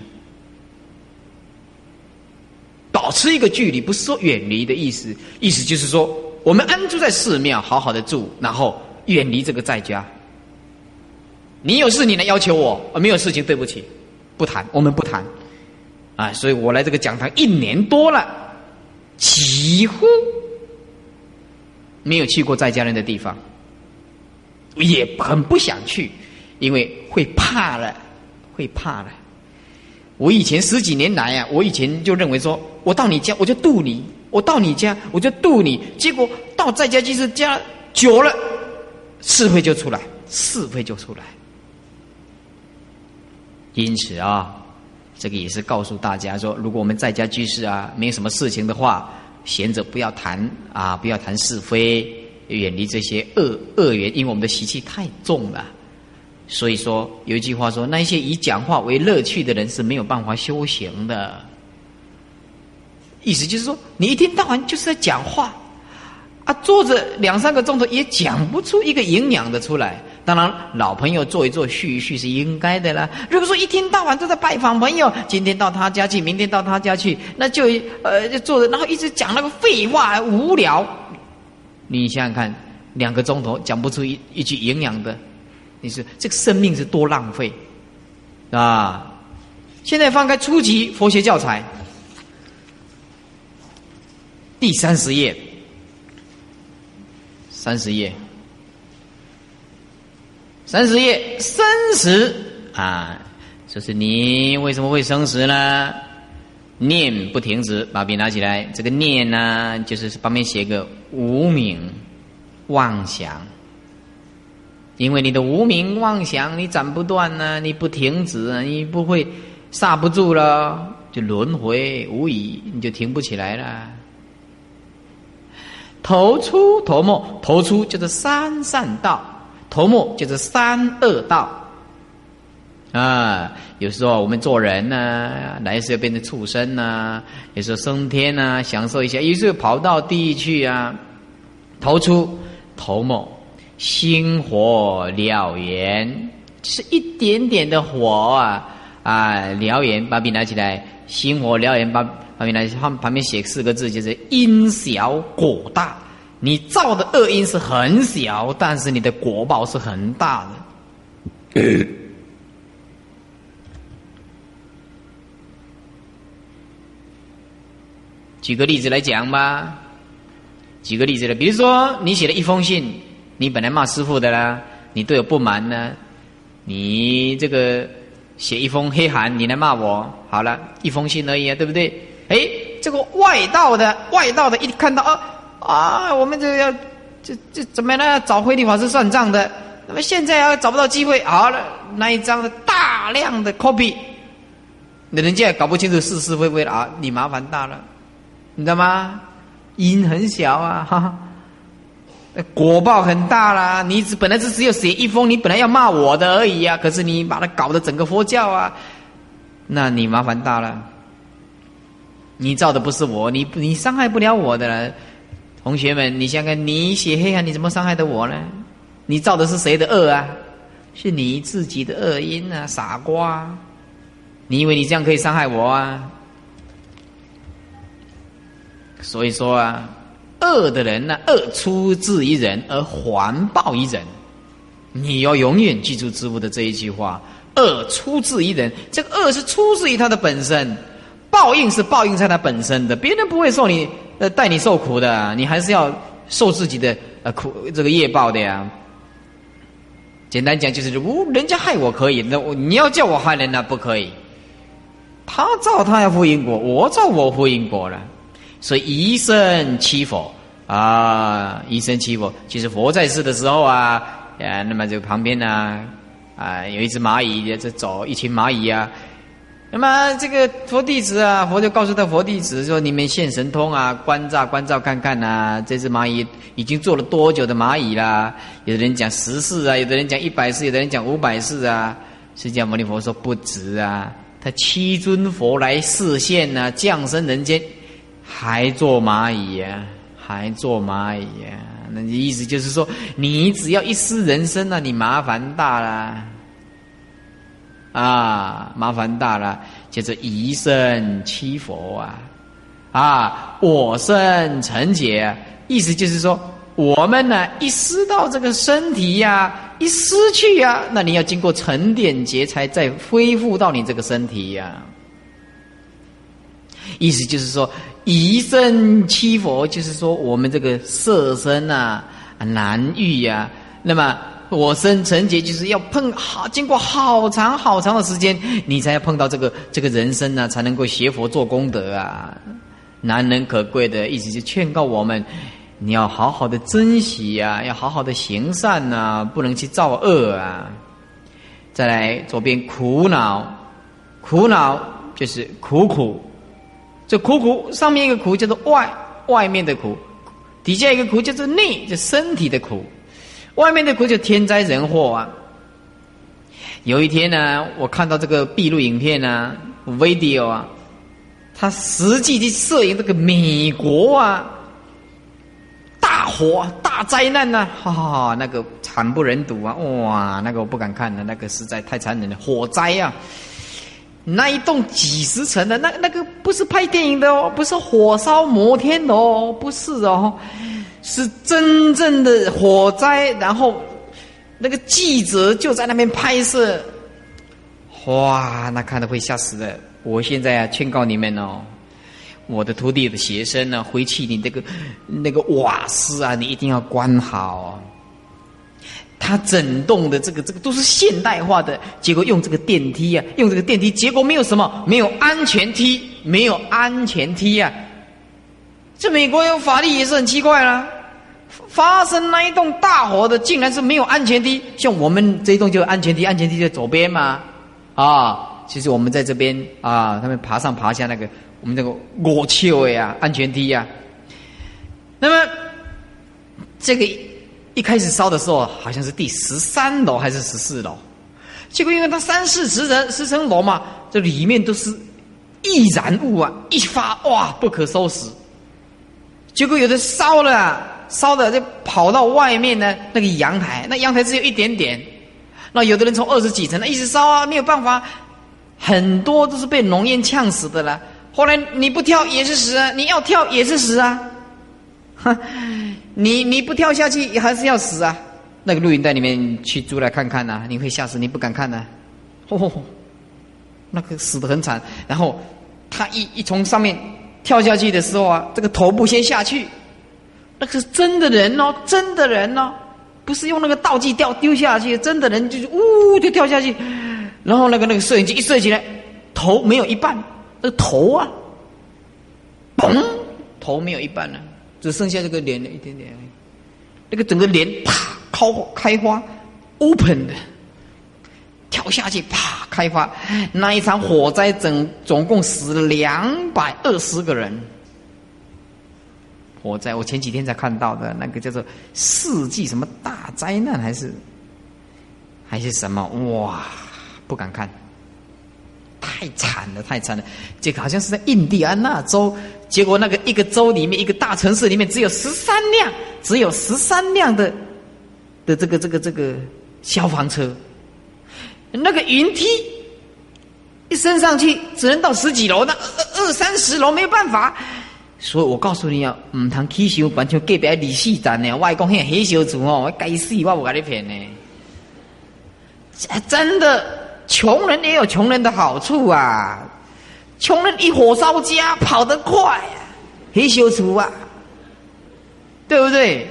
保持一个距离，不是说远离的意思，意思就是说，我们安住在寺庙，好好的住，然后远离这个在家。你有事你来要求我，啊没有事情对不起，不谈，我们不谈啊！所以我来这个讲堂一年多了。几乎没有去过在家人的地方，也很不想去，因为会怕了，会怕了。我以前十几年来啊，我以前就认为说，我到你家我就渡你，我到你家我就渡你，结果到在家就是家久了，是非就出来，是非就出来。因此啊。这个也是告诉大家说，如果我们在家居士啊，没有什么事情的话，闲着不要谈啊，不要谈是非，远离这些恶恶缘，因为我们的习气太重了。所以说有一句话说，那些以讲话为乐趣的人是没有办法修行的。意思就是说，你一天到晚就是在讲话，啊，坐着两三个钟头也讲不出一个营养的出来。当然，老朋友坐一坐叙一叙是应该的啦。如果说一天到晚都在拜访朋友，今天到他家去，明天到他家去，那就呃就坐着，然后一直讲那个废话，无聊。你想想看，两个钟头讲不出一一句营养的，你说这个生命是多浪费啊！现在翻开初级佛学教材第三十页，三十页。三十页生死啊，就是你为什么会生死呢？念不停止，把笔拿起来。这个念呢，就是旁边写个无名妄想。因为你的无名妄想，你斩不断呢，你不停止，你不会刹不住了，就轮回无已，你就停不起来了。头出头没，头出就是三善道，头目就是三恶道。啊，有时候我们做人呢，来世要变成畜生呢，有时候升天呢，享受一下；有时候跑到地狱去啊，头出头目。心火燎原，是一点点的火啊啊！燎原，把笔拿起来。心火燎原，把把笔拿起来。旁旁边写四个字，就是因小果大。你造的恶因是很小，但是你的果报是很大的。举个例子来讲吧，举个例子来，比如说你写了一封信。你本来骂师傅的啦，你对我不满呢，你这个写一封黑函，你来骂我，好了，一封信而已啊，对不对？哎，这个外道的外道的一看到啊啊，我们这要这这怎么样呢？找慧律法师算账的，那么现在要找不到机会，好了，那一张的大量的 copy，那人家也搞不清楚是是非非啊，你麻烦大了，你知道吗？音很小啊，哈哈。果报很大啦！你只本来是只有写一封，你本来要骂我的而已啊，可是你把它搞得整个佛教啊，那你麻烦大了。你造的不是我，你你伤害不了我的了。同学们，你想想，你写黑暗，你怎么伤害的我呢？你造的是谁的恶啊？是你自己的恶因啊，傻瓜！你以为你这样可以伤害我啊？所以说啊。恶的人呢，恶出自于人而还报于人。你要永远记住知乎的这一句话：恶出自于人，这个恶是出自于他的本身，报应是报应在他本身的。别人不会受你呃带你受苦的，你还是要受自己的呃苦这个业报的呀。简单讲就是，如人家害我可以，那我你要叫我害人那不可以。他造他要负因果，我造我负因果了。所以一生欺佛啊，一生欺佛。其实佛在世的时候啊，啊，那么这个旁边呢，啊，有一只蚂蚁在走，一群蚂蚁啊。那么这个佛弟子啊，佛就告诉他佛弟子说：“你们现神通啊，观照观照看看呐，这只蚂蚁已经做了多久的蚂蚁啦？有的人讲十世啊，有的人讲一百世，有的人讲五百世啊。释迦牟尼佛说不值啊，他七尊佛来示现呐，降生人间。”还做蚂蚁呀？还做蚂蚁呀？那意思就是说，你只要一失人生那你麻烦大了啊！麻烦大了，叫做一身七佛啊！啊，我生成劫，意思就是说，我们呢一失到这个身体呀，一失去呀，那你要经过沉淀劫才再恢复到你这个身体呀。意思就是说。以身七佛，就是说我们这个色身呐难遇呀。那么我生成劫，就是要碰好，经过好长好长的时间，你才要碰到这个这个人生呢，才能够学佛做功德啊，难能可贵的。意思就劝告我们，你要好好的珍惜呀，要好好的行善呐，不能去造恶啊。再来左边苦恼，苦恼就是苦苦。这苦苦上面一个苦叫做外外面的苦，底下一个苦叫做内，就身体的苦。外面的国就天灾人祸啊。有一天呢，我看到这个闭路影片呢，video 啊，他实际的摄影这个美国啊，大火大灾难呐，哈哈，那个惨不忍睹啊，哇，那个我不敢看了，那个实在太残忍了，火灾啊。那一栋几十层的，那那个不是拍电影的哦，不是火烧摩天楼，不是哦，是真正的火灾。然后那个记者就在那边拍摄，哇，那看的会吓死的。我现在啊，劝告你们哦，我的徒弟的学生呢，回去你这个那个瓦斯啊，你一定要关好。它整栋的这个这个都是现代化的，结果用这个电梯啊，用这个电梯，结果没有什么，没有安全梯，没有安全梯啊！这美国有法律也是很奇怪啦。发生那一栋大火的，竟然是没有安全梯。像我们这一栋就安全梯，安全梯在左边嘛。啊，其实我们在这边啊，他们爬上爬下那个，我们这个我丘呀，安全梯呀。那么这个一开始烧的时候，好像是第十三楼还是十四楼？结果因为它三四十层十层楼嘛，这里面都是易燃物啊，一发哇不可收拾。结果有的烧了，烧的就跑到外面呢，那个阳台，那阳台只有一点点。那有的人从二十几层，那一直烧啊，没有办法，很多都是被浓烟呛死的了。后来你不跳也是死啊，你要跳也是死啊，哼，你你不跳下去还是要死啊。那个录影带里面去租来看看呐，你会吓死，你不敢看呐。哦，那个死的很惨。然后他一一从上面跳下去的时候啊，这个头部先下去，那个是真的人哦，真的人哦，不是用那个道具掉丢下去，真的人就是呜就跳下去。然后那个那个摄影机一摄起来，头没有一半，那个头啊，嘣，头没有一半了，只剩下这个脸的一点点，那个整个脸啪。开开花，open 的，跳下去，啪，开花。那一场火灾，总总共死了两百二十个人。火灾，我前几天才看到的那个叫做世纪什么大灾难，还是还是什么？哇，不敢看，太惨了，太惨了。这个好像是在印第安纳州，结果那个一个州里面，一个大城市里面，只有十三辆，只有十三辆的。的这个这个这个消防车，那个云梯一升上去，只能到十几楼，那二二三十楼没有办法。所以我告诉你啊，唔通起修，完全隔壁李四站呢。外公遐黑小子哦，我该死，我不跟你骗呢。真的，穷人也有穷人的好处啊。穷人一火烧家，跑得快啊，黑小子啊，对不对？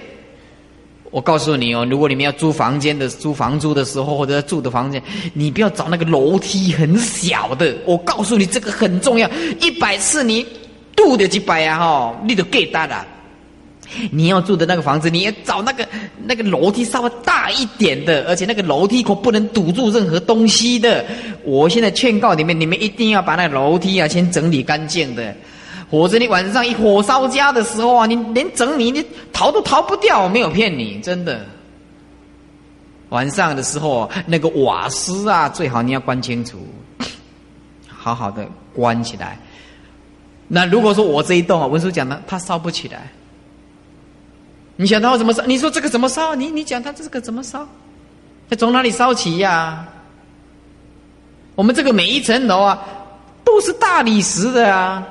我告诉你哦，如果你们要租房间的、租房租的时候，或者住的房间，你不要找那个楼梯很小的。我告诉你，这个很重要。一百次你度的几百啊，哈，你都给大了。你要住的那个房子，你要找那个那个楼梯稍微大一点的，而且那个楼梯口不能堵住任何东西的。我现在劝告你们，你们一定要把那楼梯啊先整理干净的。或者你晚上一火烧家的时候啊，你连整理你逃都逃不掉，我没有骗你，真的。晚上的时候，那个瓦斯啊，最好你要关清楚，好好的关起来。那如果说我这一栋啊，文书讲的，它烧不起来，你想它怎么烧？你说这个怎么烧？你你讲它这个怎么烧？它从哪里烧起呀？我们这个每一层楼啊，都是大理石的啊。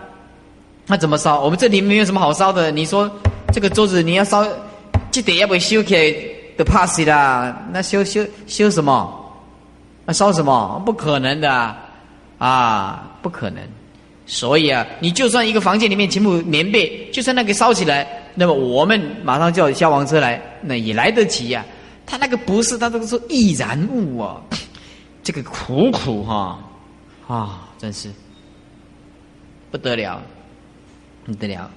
那怎么烧？我们这里没有什么好烧的。你说这个桌子你要烧，记得要不修起来的怕死啦。那修修修什么？那烧什么？不可能的啊，不可能。所以啊，你就算一个房间里面全部棉被，就算那个烧起来，那么我们马上叫消防车来，那也来得及呀。他那个不是，他这个是易燃物啊，这个苦苦哈啊，真是不得了。不得了，